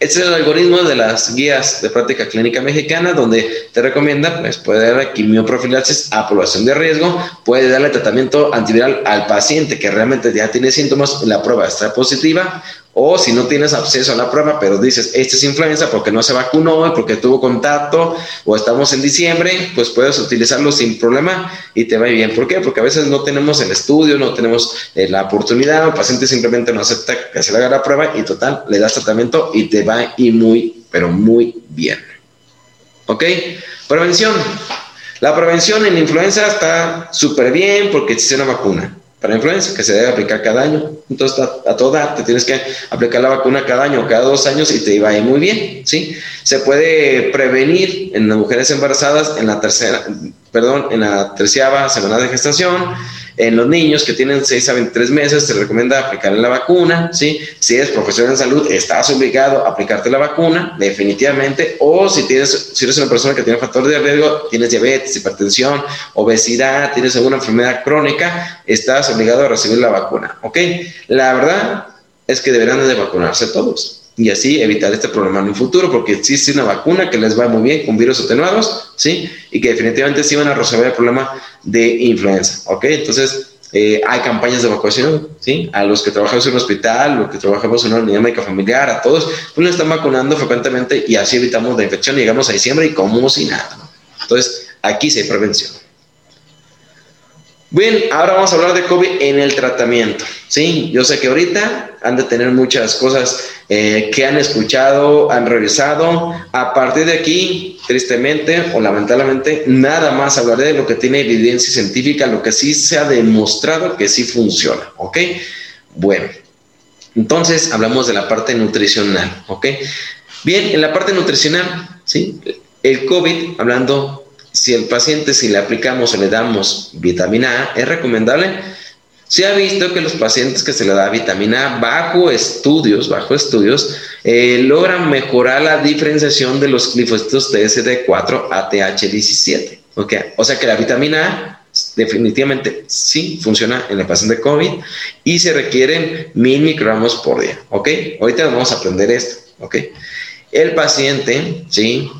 Este es el algoritmo de las guías de práctica clínica mexicana, donde te recomienda, pues, puede dar quimioprofilaxis a población de riesgo, puede darle tratamiento antiviral al paciente que realmente ya tiene síntomas, la prueba está positiva, o si no tienes acceso a la prueba, pero dices, este es influenza porque no se vacunó, porque tuvo contacto, o estamos en diciembre, pues puedes utilizarlo sin problema y te va bien. ¿Por qué? Porque a veces no tenemos el estudio, no tenemos eh, la oportunidad, el paciente simplemente no acepta que se le haga la prueba y total, le das tratamiento y te va y muy, pero muy bien. ¿Ok? Prevención. La prevención en influenza está súper bien porque existe una vacuna para influenza que se debe aplicar cada año. Entonces, a, toda te tienes que aplicar la vacuna cada año, cada dos años y te va a muy bien, ¿sí? Se puede prevenir en las mujeres embarazadas en la tercera, perdón, en la terciava semana de gestación, en los niños que tienen 6 a 23 meses se recomienda aplicarle la vacuna, ¿sí? Si eres profesional de salud, estás obligado a aplicarte la vacuna, definitivamente, o si, tienes, si eres una persona que tiene factor de riesgo, tienes diabetes, hipertensión, obesidad, tienes alguna enfermedad crónica, estás obligado a recibir la vacuna. La verdad es que deberán de vacunarse todos y así evitar este problema en un futuro, porque existe una vacuna que les va muy bien con virus atenuados, ¿sí? Y que definitivamente sí van a resolver el problema de influenza, ¿ok? Entonces, eh, hay campañas de evacuación, ¿sí? A los que trabajamos en un hospital, los que trabajamos en una unidad médica familiar, a todos, pues nos están vacunando frecuentemente y así evitamos la infección. Llegamos a diciembre y como si nada, ¿no? Entonces, aquí sí hay prevención. Bien, ahora vamos a hablar de COVID en el tratamiento. Sí, yo sé que ahorita han de tener muchas cosas eh, que han escuchado, han revisado. A partir de aquí, tristemente o lamentablemente, nada más hablaré de lo que tiene evidencia científica, lo que sí se ha demostrado que sí funciona. ¿Ok? Bueno, entonces hablamos de la parte nutricional. ¿Ok? Bien, en la parte nutricional, ¿sí? El COVID, hablando si el paciente, si le aplicamos o le damos vitamina A, es recomendable. Se ha visto que los pacientes que se le da vitamina A bajo estudios, bajo estudios, eh, logran mejorar la diferenciación de los glifositos TSD4 a TH17. ¿okay? O sea que la vitamina A definitivamente sí funciona en el paciente COVID y se requieren mil microgramos por día. ¿ok? Ahorita vamos a aprender esto. ¿ok? El paciente, ¿sí?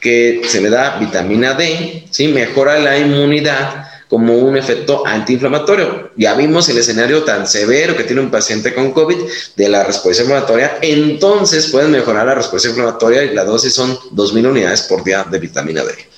Que se le da vitamina D, ¿sí? mejora la inmunidad como un efecto antiinflamatorio. Ya vimos el escenario tan severo que tiene un paciente con COVID de la respuesta inflamatoria, entonces pueden mejorar la respuesta inflamatoria y la dosis son 2.000 unidades por día de vitamina D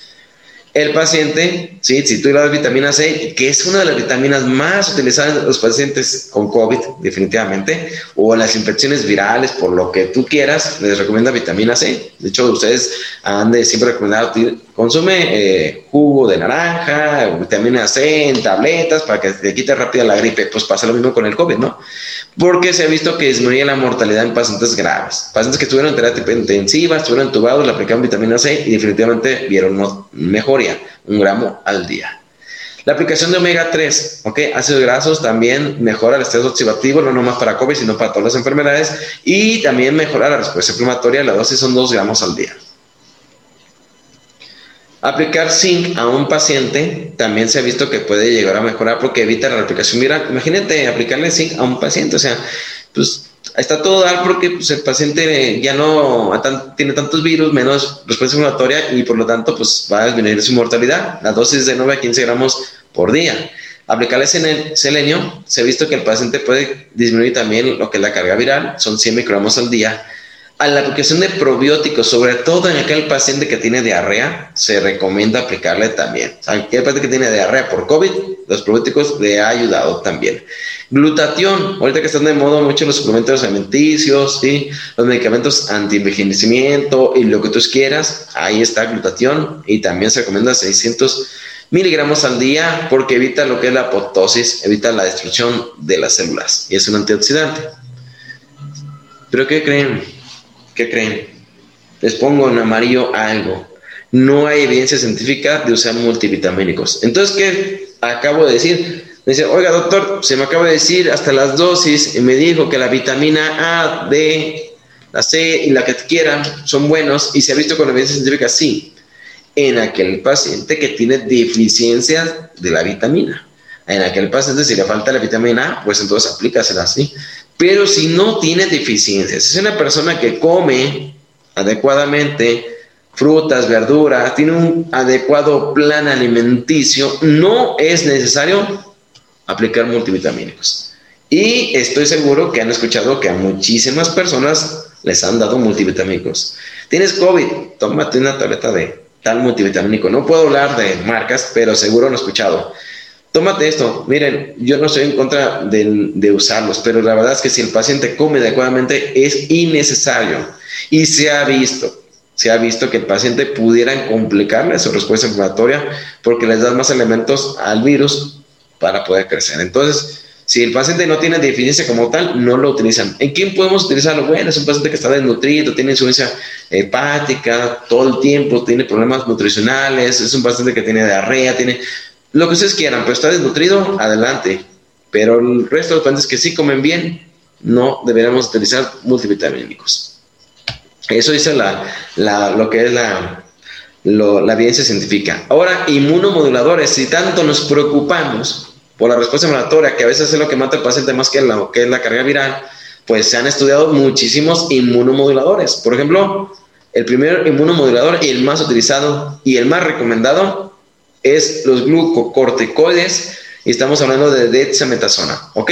el paciente, ¿sí? si tú le das vitamina C, que es una de las vitaminas más utilizadas en los pacientes con COVID, definitivamente, o las infecciones virales, por lo que tú quieras, les recomienda vitamina C. De hecho, ustedes han de siempre recomendado, consume eh, jugo de naranja, vitamina C en tabletas para que te quite rápido la gripe. Pues pasa lo mismo con el COVID, ¿no? Porque se ha visto que disminuye la mortalidad en pacientes graves. Pacientes que estuvieron en terapia intensiva, estuvieron entubados, le aplicaron vitamina C y definitivamente vieron mejoría, un gramo al día. La aplicación de omega 3, ¿ok? Ácidos grasos también mejora el estrés oxidativo, no nomás para COVID, sino para todas las enfermedades, y también mejora la respuesta inflamatoria, la dosis son 2 gramos al día. Aplicar zinc a un paciente también se ha visto que puede llegar a mejorar porque evita la replicación viral. Imagínate aplicarle zinc a un paciente, o sea, pues está todo dar porque pues, el paciente ya no tiene tantos virus, menos respuesta inflamatoria y por lo tanto pues va a disminuir su mortalidad. La dosis de 9 a 15 gramos por día. Aplicarle selenio, se ha visto que el paciente puede disminuir también lo que es la carga viral, son 100 microgramos al día a la aplicación de probióticos, sobre todo en aquel paciente que tiene diarrea, se recomienda aplicarle también. Aquel paciente que tiene diarrea por COVID, los probióticos le ha ayudado también. Glutatión, ahorita que están de moda mucho los suplementos alimenticios, ¿sí? los medicamentos anti-envejecimiento y lo que tú quieras, ahí está glutatión y también se recomienda 600 miligramos al día porque evita lo que es la apoptosis, evita la destrucción de las células y es un antioxidante. ¿Pero qué creen? ¿Qué creen? Les pongo en amarillo algo. No hay evidencia científica de usar multivitamínicos. Entonces, ¿qué acabo de decir? Me dice, oiga, doctor, se me acaba de decir hasta las dosis y me dijo que la vitamina A, D, la C y la que quieran son buenos y se ha visto con evidencia científica, sí, en aquel paciente que tiene deficiencia de la vitamina. En aquel paciente, si le falta la vitamina A, pues entonces aplícasela así. Pero si no tiene deficiencias, es una persona que come adecuadamente frutas, verduras, tiene un adecuado plan alimenticio, no es necesario aplicar multivitamínicos. Y estoy seguro que han escuchado que a muchísimas personas les han dado multivitamínicos. Tienes COVID, tómate una tableta de tal multivitamínico. No puedo hablar de marcas, pero seguro lo he escuchado tómate esto. Miren, yo no estoy en contra de, usarlos, pero la verdad es que si el paciente come adecuadamente es innecesario. Y se ha visto, se ha visto que el paciente pudiera complicarle su respuesta inflamatoria porque les da más elementos al virus para poder crecer. Entonces, si el paciente no tiene deficiencia como tal, no lo utilizan. ¿En quién podemos utilizarlo? Bueno, es un paciente que está desnutrido, tiene insuficiencia hepática todo el tiempo, tiene problemas nutricionales, es un paciente que tiene diarrea, tiene lo que ustedes quieran, pero está desnutrido, adelante. Pero el resto de los pacientes que sí comen bien, no deberíamos utilizar multivitamínicos. Eso dice la, lo que es la, la evidencia científica. Ahora, inmunomoduladores, si tanto nos preocupamos por la respuesta inflamatoria, que a veces es lo que mata al paciente más que lo que es la carga viral, pues se han estudiado muchísimos inmunomoduladores. Por ejemplo, el primer inmunomodulador y el más utilizado y el más recomendado es los glucocorticoides y estamos hablando de dexametasona, ¿ok?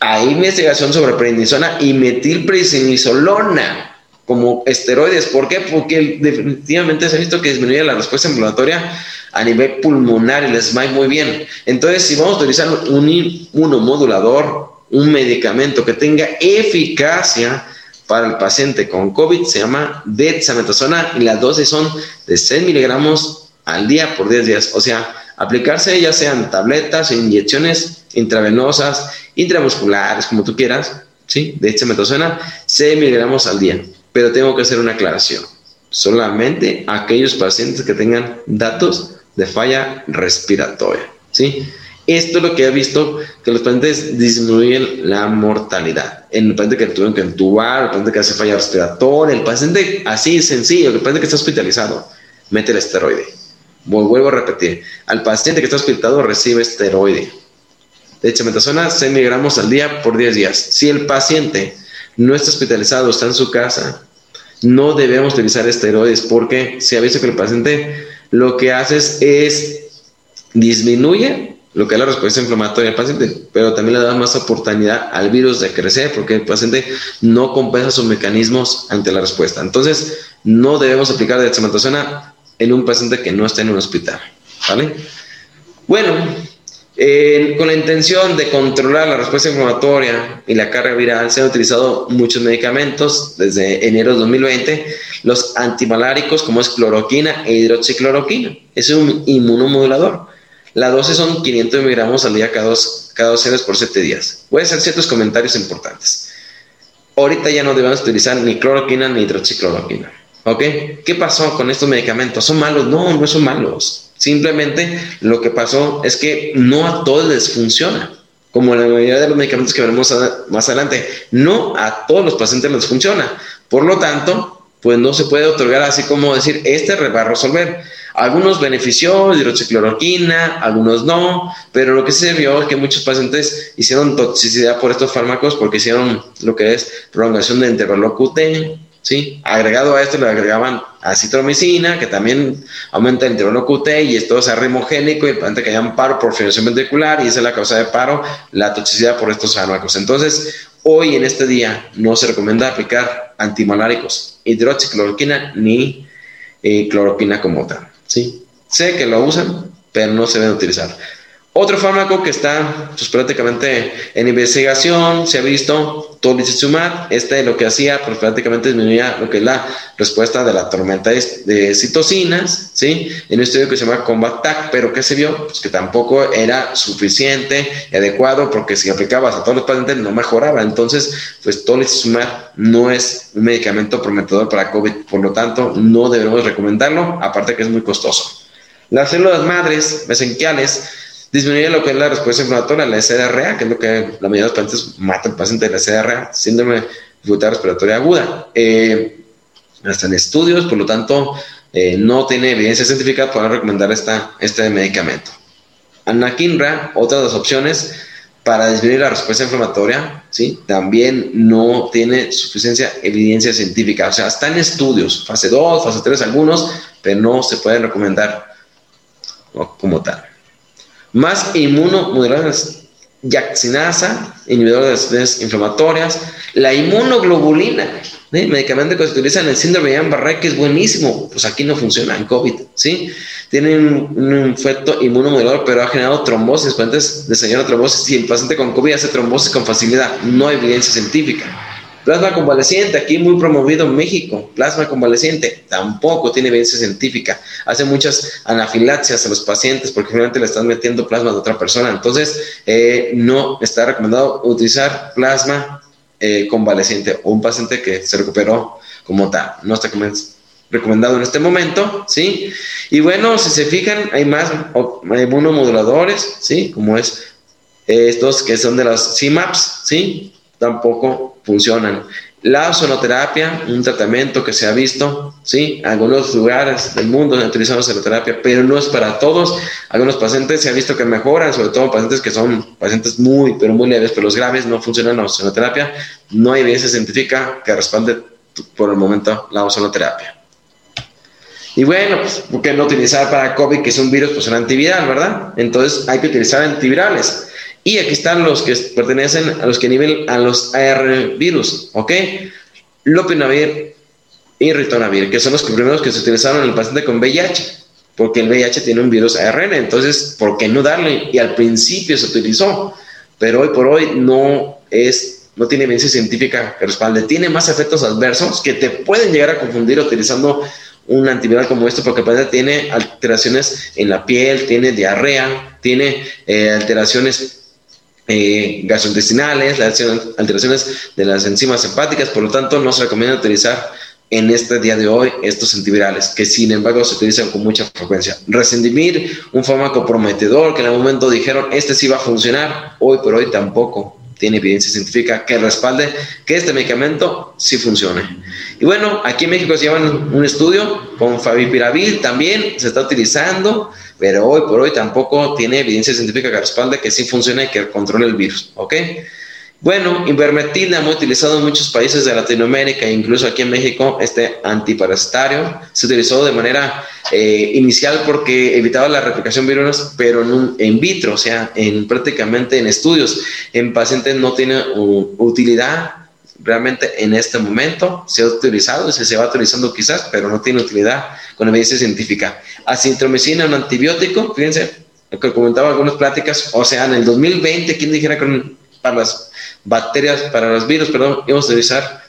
Hay investigación sobre prednisona y metilprednisolona como esteroides. ¿Por qué? Porque definitivamente se ha visto que disminuye la respuesta inflamatoria a nivel pulmonar y les muy bien. Entonces, si vamos a utilizar un inmunomodulador, un medicamento que tenga eficacia para el paciente con COVID, se llama dexametasona y las dosis son de 6 miligramos al día por 10 días. O sea, aplicarse ya sean tabletas, inyecciones intravenosas, intramusculares, como tú quieras, ¿sí? De hecho, suena 6 miligramos al día. Pero tengo que hacer una aclaración. Solamente aquellos pacientes que tengan datos de falla respiratoria, ¿sí? Esto es lo que he visto que los pacientes disminuyen la mortalidad. En el paciente que tuvieron que entubar, el paciente que hace falla respiratoria, el paciente así sencillo, el paciente que está hospitalizado, mete el esteroide Vuelvo a repetir, al paciente que está hospitalizado recibe esteroide. De hecho, metasona 6 miligramos al día por 10 días. Si el paciente no está hospitalizado, está en su casa, no debemos utilizar esteroides porque se ha visto que el paciente lo que hace es, disminuye lo que es la respuesta inflamatoria del paciente, pero también le da más oportunidad al virus de crecer porque el paciente no compensa sus mecanismos ante la respuesta. Entonces, no debemos aplicar dexametasona en un paciente que no está en un hospital. ¿Vale? Bueno, con la intención de controlar la respuesta inflamatoria y la carga viral, se han utilizado muchos medicamentos desde enero de 2020. Los antimaláricos, como es cloroquina e hidroxicloroquina, es un inmunomodulador. La dosis son 500 miligramos al día cada dos, cada dos horas por 7 días. Voy a hacer ciertos comentarios importantes. Ahorita ya no debemos utilizar ni cloroquina ni hidroxicloroquina. ¿Ok? ¿Qué pasó con estos medicamentos? ¿Son malos? No, no son malos. Simplemente lo que pasó es que no a todos les funciona. Como la mayoría de los medicamentos que veremos más adelante, no a todos los pacientes les funciona. Por lo tanto, pues no se puede otorgar así como decir, este va a resolver. Algunos benefició hidroxicloroquina, algunos no, pero lo que se vio es que muchos pacientes hicieron toxicidad por estos fármacos porque hicieron lo que es prolongación de intervalo QT, ¿sí? Agregado a esto le agregaban acitromicina, que también aumenta el intervalo y esto es arrimogénico y paciente que un paro por ventricular y esa es la causa de paro, la toxicidad por estos fármacos. Entonces, hoy en este día no se recomienda aplicar antimaláricos, hidroxicloroquina ni eh, cloroquina como tal. ¿sí? Sé que lo usan, pero no se deben utilizar. Otro fármaco que está pues, prácticamente en investigación, se ha visto tolizumab. Este lo que hacía, pues prácticamente disminuía lo que es la respuesta de la tormenta de citocinas, ¿sí? En un estudio que se llama Combat pero que se vio? Pues que tampoco era suficiente y adecuado porque si aplicabas a todos los pacientes no mejoraba. Entonces, pues tolizumab no es un medicamento prometedor para COVID, por lo tanto, no debemos recomendarlo, aparte que es muy costoso. Las células madres mesenquiales disminuye lo que es la respuesta inflamatoria, la SDRA, que es lo que la mayoría de los pacientes mata al paciente de la SDRA, síndrome de dificultad respiratoria aguda. Eh, hasta en estudios, por lo tanto, eh, no tiene evidencia científica para recomendar esta, este medicamento. Anakinra, otra de las opciones para disminuir la respuesta inflamatoria, ¿sí? también no tiene suficiencia evidencia científica. O sea, está en estudios, fase 2, fase 3 algunos, pero no se pueden recomendar como tal más inmunomoduladores, yaxinasa, inhibidor de las inflamatorias, la inmunoglobulina, ¿eh? medicamento que se utiliza en el síndrome de Guillain-Barré, que es buenísimo, pues aquí no funciona en COVID, ¿sí? Tiene un, efecto inmunomodulador, pero ha generado trombosis, pacientes de trombosis, y el paciente con COVID hace trombosis con facilidad, no hay evidencia científica. Plasma convaleciente, aquí muy promovido en México. Plasma convaleciente tampoco tiene evidencia científica. Hace muchas anafilaxias a los pacientes porque finalmente le están metiendo plasma de otra persona. Entonces, eh, no está recomendado utilizar plasma eh, convaleciente o un paciente que se recuperó como tal. No está recomendado en este momento, ¿sí? Y bueno, si se fijan, hay más inmunomoduladores, ¿sí? Como es estos que son de los CMAPs, ¿sí? Tampoco funcionan. La sonoterapia, un tratamiento que se ha visto, ¿sí? Algunos lugares del mundo han utilizado sonoterapia, pero no es para todos. Algunos pacientes se ha visto que mejoran, sobre todo pacientes que son pacientes muy, pero muy leves, pero los graves no funcionan la sonoterapia. No hay evidencia científica que respalde por el momento la ozonoterapia. Y bueno, pues, ¿por qué no utilizar para COVID, que es un virus, pues un antiviral, ¿verdad? Entonces hay que utilizar antivirales. Y aquí están los que pertenecen a los que nivel a los AR virus, ¿ok? Lopinavir y ritonavir, que son los primeros que se utilizaron en el paciente con VIH, porque el VIH tiene un virus ARN, entonces, ¿por qué no darle? Y al principio se utilizó, pero hoy por hoy no es, no tiene evidencia científica que respalde. Tiene más efectos adversos que te pueden llegar a confundir utilizando un antiviral como esto, porque el tiene alteraciones en la piel, tiene diarrea, tiene eh, alteraciones eh, gastrointestinales, alteraciones de las enzimas hepáticas, por lo tanto no se recomienda utilizar en este día de hoy estos antivirales, que sin embargo se utilizan con mucha frecuencia. Resendimir, un fármaco prometedor que en el momento dijeron este sí va a funcionar, hoy por hoy tampoco tiene evidencia científica que respalde que este medicamento sí funcione. Y bueno, aquí en México se llevan un estudio con favipiravir también, se está utilizando, pero hoy por hoy tampoco tiene evidencia científica que respalde que sí funciona y que controle el virus, ¿ok? Bueno, Invermectina hemos utilizado en muchos países de Latinoamérica e incluso aquí en México, este antiparasitario. Se utilizó de manera eh, inicial porque evitaba la replicación virus, pero en, en vitro, o sea, en prácticamente en estudios, en pacientes no tiene utilidad realmente en este momento. Se ha utilizado se, se va utilizando quizás, pero no tiene utilidad con evidencia científica. Acintromicina, un antibiótico, fíjense, lo que comentaba algunas pláticas, o sea, en el 2020, ¿quién dijera que para las bacterias, para los virus, perdón, íbamos a utilizar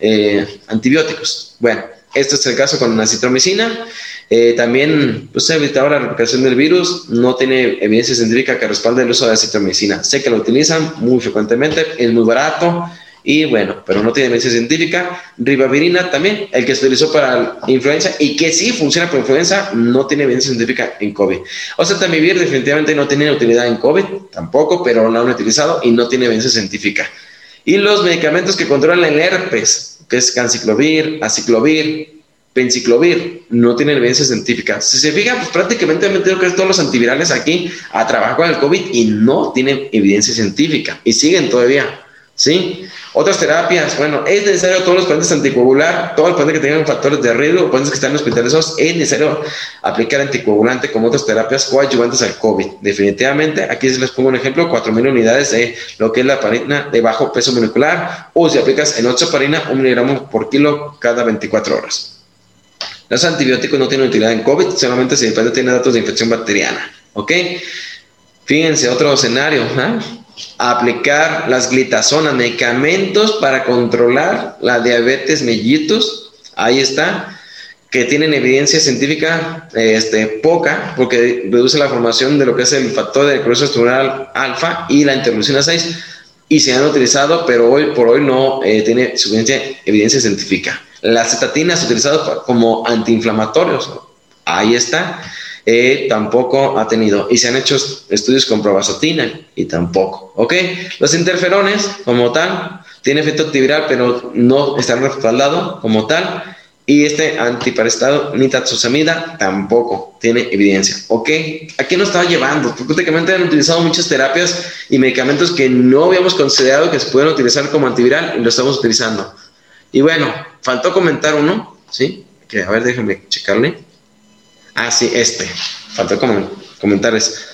eh, antibióticos? Bueno, este es el caso con la acitromicina. Eh, también pues, se ha evitado la replicación del virus, no tiene evidencia científica que respalde el uso de acitromicina. Sé que lo utilizan muy frecuentemente, es muy barato, y bueno, pero no tiene evidencia científica. Ribavirina también, el que se utilizó para influenza y que sí funciona para influenza, no tiene evidencia científica en COVID. O sea, Tamivir definitivamente no tiene utilidad en COVID, tampoco, pero lo han utilizado y no tiene evidencia científica. Y los medicamentos que controlan el herpes, que es canciclovir, aciclovir, penciclovir, no tienen evidencia científica. Si se fija, pues prácticamente han metido casi todos los antivirales aquí a trabajar con el COVID y no tienen evidencia científica y siguen todavía. ¿Sí? Otras terapias, bueno, es necesario todos los pacientes anticoagular, todos los pacientes que tengan factores de riesgo, pacientes que están hospitalizados, es necesario aplicar anticoagulante como otras terapias coadyuvantes al COVID. Definitivamente, aquí les pongo un ejemplo, 4.000 unidades de lo que es la parina de bajo peso molecular, o si aplicas en parina, un miligramo por kilo cada 24 horas. Los antibióticos no tienen utilidad en COVID, solamente si el paciente tiene datos de infección bacteriana, ¿ok? Fíjense, otro escenario, ¿ah? Aplicar las glitazonas, medicamentos para controlar la diabetes mellitus, ahí está, que tienen evidencia científica este, poca, porque reduce la formación de lo que es el factor de necrosis tumoral alfa y la interleucina 6, y se han utilizado, pero hoy por hoy no eh, tiene suficiente evidencia científica. La cetatina es utilizado como antiinflamatorios, ahí está. Tampoco ha tenido. Y se han hecho estudios con probazotina y tampoco. ¿Ok? Los interferones, como tal, tiene efecto antiviral, pero no están respaldados como tal. Y este antiparestado, nitazosamida, tampoco tiene evidencia. ¿Ok? ¿A qué nos estaba llevando? Prácticamente han utilizado muchas terapias y medicamentos que no habíamos considerado que se pueden utilizar como antiviral y lo estamos utilizando. Y bueno, faltó comentar uno, ¿sí? Que a ver, déjenme checarle. Ah, sí, este. Faltó como comentarios.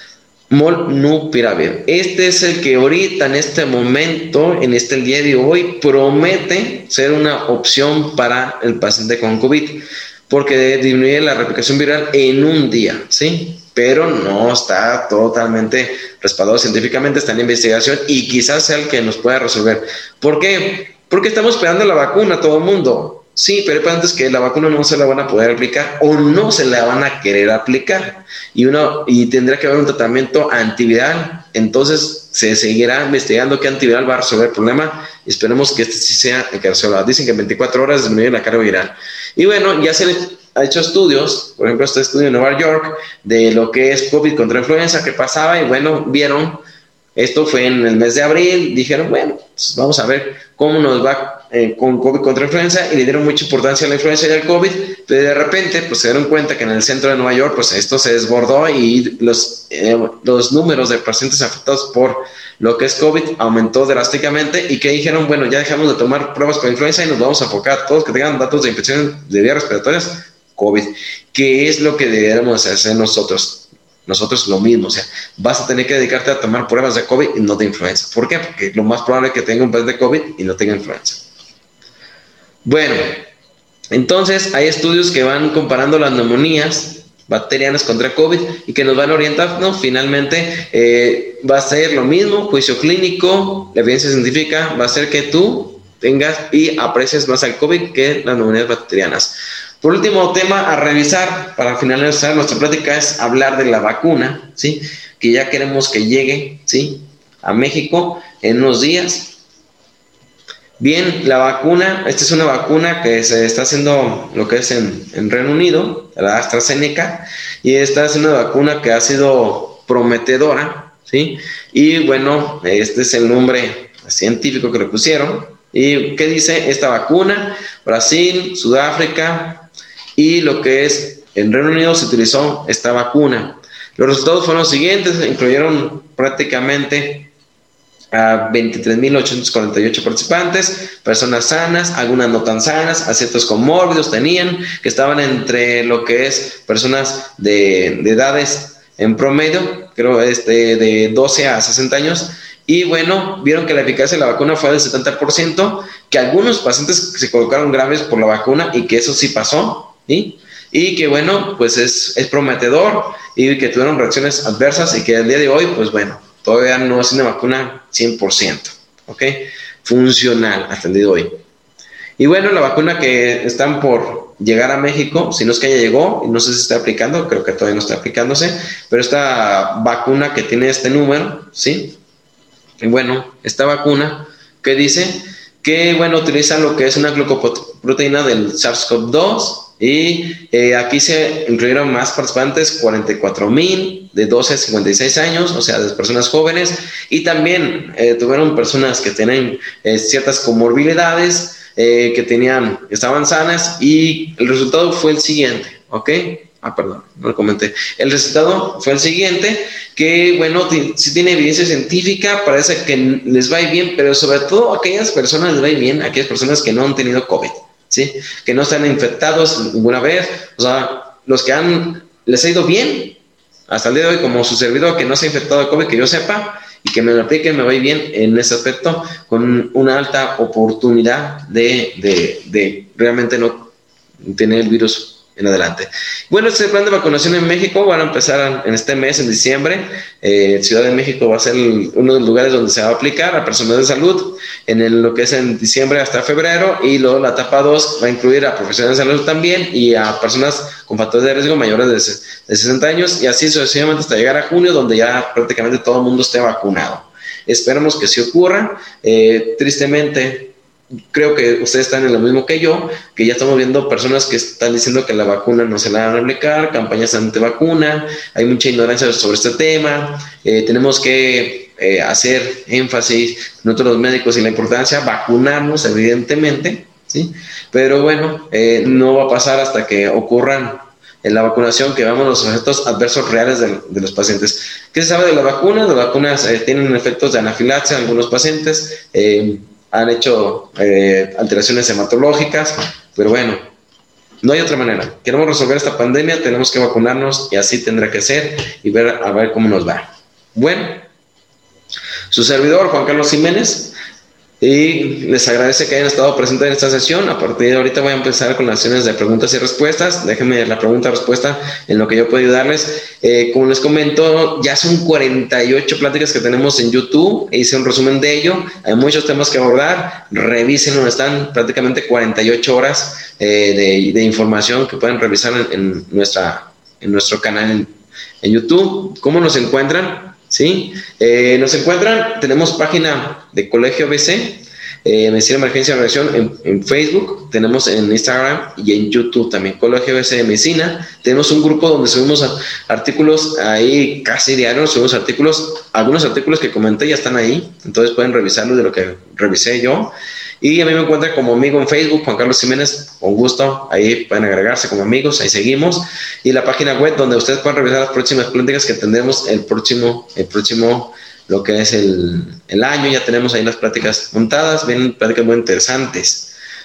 Molnupiravir. Este es el que ahorita, en este momento, en este día de hoy, promete ser una opción para el paciente con COVID, porque disminuye la replicación viral en un día, ¿sí? Pero no está totalmente respaldado científicamente, está en investigación y quizás sea el que nos pueda resolver. ¿Por qué? Porque estamos esperando la vacuna, todo el mundo. Sí, pero hay que la vacuna no se la van a poder aplicar o no se la van a querer aplicar y uno y tendrá que haber un tratamiento antiviral. Entonces se seguirá investigando qué antiviral va a resolver el problema. Esperemos que este sí sea resuelva. Dicen que en 24 horas disminuye la carga viral. Y bueno, ya se ha hecho estudios, por ejemplo, este estudio en Nueva York de lo que es COVID contra influenza que pasaba y bueno, vieron esto fue en el mes de abril, dijeron, bueno, pues vamos a ver cómo nos va eh, con COVID contra influenza y le dieron mucha importancia a la influenza y al COVID, pero de repente pues se dieron cuenta que en el centro de Nueva York pues esto se desbordó y los, eh, los números de pacientes afectados por lo que es COVID aumentó drásticamente y que dijeron, bueno, ya dejamos de tomar pruebas con influenza y nos vamos a enfocar todos que tengan datos de infección de vías respiratorias COVID, ¿Qué es lo que debemos hacer nosotros nosotros lo mismo, o sea, vas a tener que dedicarte a tomar pruebas de COVID y no de influenza. ¿Por qué? Porque lo más probable es que tenga un pez de COVID y no tenga influenza. Bueno, entonces hay estudios que van comparando las neumonías bacterianas contra COVID y que nos van a orientar, ¿no? Finalmente eh, va a ser lo mismo, juicio clínico, la evidencia científica va a ser que tú tengas y aprecies más al COVID que las neumonías bacterianas. Por último tema a revisar para finalizar nuestra plática es hablar de la vacuna, ¿sí? Que ya queremos que llegue, ¿sí? A México en unos días. Bien, la vacuna, esta es una vacuna que se está haciendo lo que es en, en Reino Unido, la AstraZeneca, y esta es una vacuna que ha sido prometedora, ¿sí? Y bueno, este es el nombre científico que le pusieron. ¿Y qué dice esta vacuna? Brasil, Sudáfrica, y lo que es en Reino Unido se utilizó esta vacuna. Los resultados fueron los siguientes, incluyeron prácticamente a 23.848 participantes, personas sanas, algunas no tan sanas, a ciertos comórbidos tenían, que estaban entre lo que es personas de, de edades en promedio, creo este, de 12 a 60 años, y bueno, vieron que la eficacia de la vacuna fue del 70%, que algunos pacientes se colocaron graves por la vacuna y que eso sí pasó, y que bueno, pues es, es, prometedor y que tuvieron reacciones adversas y que al día de hoy, pues bueno, todavía no es una vacuna 100%, ¿ok? Funcional de hoy. Y bueno, la vacuna que están por llegar a México, si no es que ya llegó, no sé si está aplicando, creo que todavía no está aplicándose, pero esta vacuna que tiene este número, ¿sí? Y bueno, esta vacuna que dice que, bueno, utiliza lo que es una glucoproteína del SARS-CoV-2 y eh, aquí se incluyeron más participantes, 44 mil de 12 a 56 años, o sea, de personas jóvenes, y también eh, tuvieron personas que tienen eh, ciertas comorbilidades, eh, que tenían, estaban sanas y el resultado fue el siguiente, ¿ok? Ah, perdón, no lo comenté. El resultado fue el siguiente, que bueno, si tiene evidencia científica, parece que les va bien, pero sobre todo aquellas personas les va bien, aquellas personas que no han tenido COVID, ¿sí? Que no están infectados ninguna vez, o sea, los que han, les ha ido bien, hasta el día de hoy, como su servidor que no se ha infectado de COVID, que yo sepa, y que me lo aplique, me va bien en ese aspecto, con una alta oportunidad de, de, de realmente no tener el virus en adelante. Bueno, este plan de vacunación en México van a empezar en este mes, en diciembre. Eh, Ciudad de México va a ser uno de los lugares donde se va a aplicar a personas de salud en lo que es en diciembre hasta febrero y luego la etapa 2 va a incluir a profesionales de salud también y a personas con factores de riesgo mayores de, de 60 años y así sucesivamente hasta llegar a junio donde ya prácticamente todo el mundo esté vacunado. Esperamos que sí ocurra. Eh, tristemente, creo que ustedes están en lo mismo que yo, que ya estamos viendo personas que están diciendo que la vacuna no se la van a aplicar, campañas anti-vacuna, hay mucha ignorancia sobre este tema, eh, tenemos que eh, hacer énfasis nosotros los médicos y la importancia, vacunarnos evidentemente, ¿sí? Pero bueno, eh, no va a pasar hasta que ocurran en la vacunación que veamos los efectos adversos reales de, los pacientes. ¿Qué se sabe de las vacunas? Las vacunas tienen efectos de anafilaxia en algunos pacientes, han hecho eh, alteraciones hematológicas, pero bueno, no hay otra manera. Queremos resolver esta pandemia, tenemos que vacunarnos y así tendrá que ser y ver a ver cómo nos va. Bueno, su servidor Juan Carlos Jiménez y les agradece que hayan estado presentes en esta sesión. A partir de ahorita voy a empezar con las sesiones de preguntas y respuestas. Déjenme la pregunta y respuesta en lo que yo puedo ayudarles. Eh, como les comento, ya son 48 pláticas que tenemos en YouTube. Hice un resumen de ello. Hay muchos temas que abordar. Revisen, están prácticamente 48 horas eh, de, información que pueden revisar en, nuestra, en nuestro canal en, en YouTube. ¿Cómo nos encuentran? ¿Sí? Eh, nos encuentran, tenemos página de Colegio BC, eh, Medicina Emergencia Reacción en, en, Facebook, tenemos en Instagram y en YouTube también, Colegio BC de Medicina. Tenemos un grupo donde subimos artículos ahí casi diarios, subimos artículos, algunos artículos que comenté ya están ahí, entonces pueden revisarlo de lo que revisé yo. Y a mí me encuentran como amigo en Facebook, Juan Carlos Jiménez, con gusto, ahí pueden agregarse como amigos, ahí seguimos. Y la página web donde ustedes pueden revisar las próximas pláticas que tendremos el próximo, el próximo, lo que es el, el año, ya tenemos ahí las pláticas montadas, vienen pláticas muy interesantes.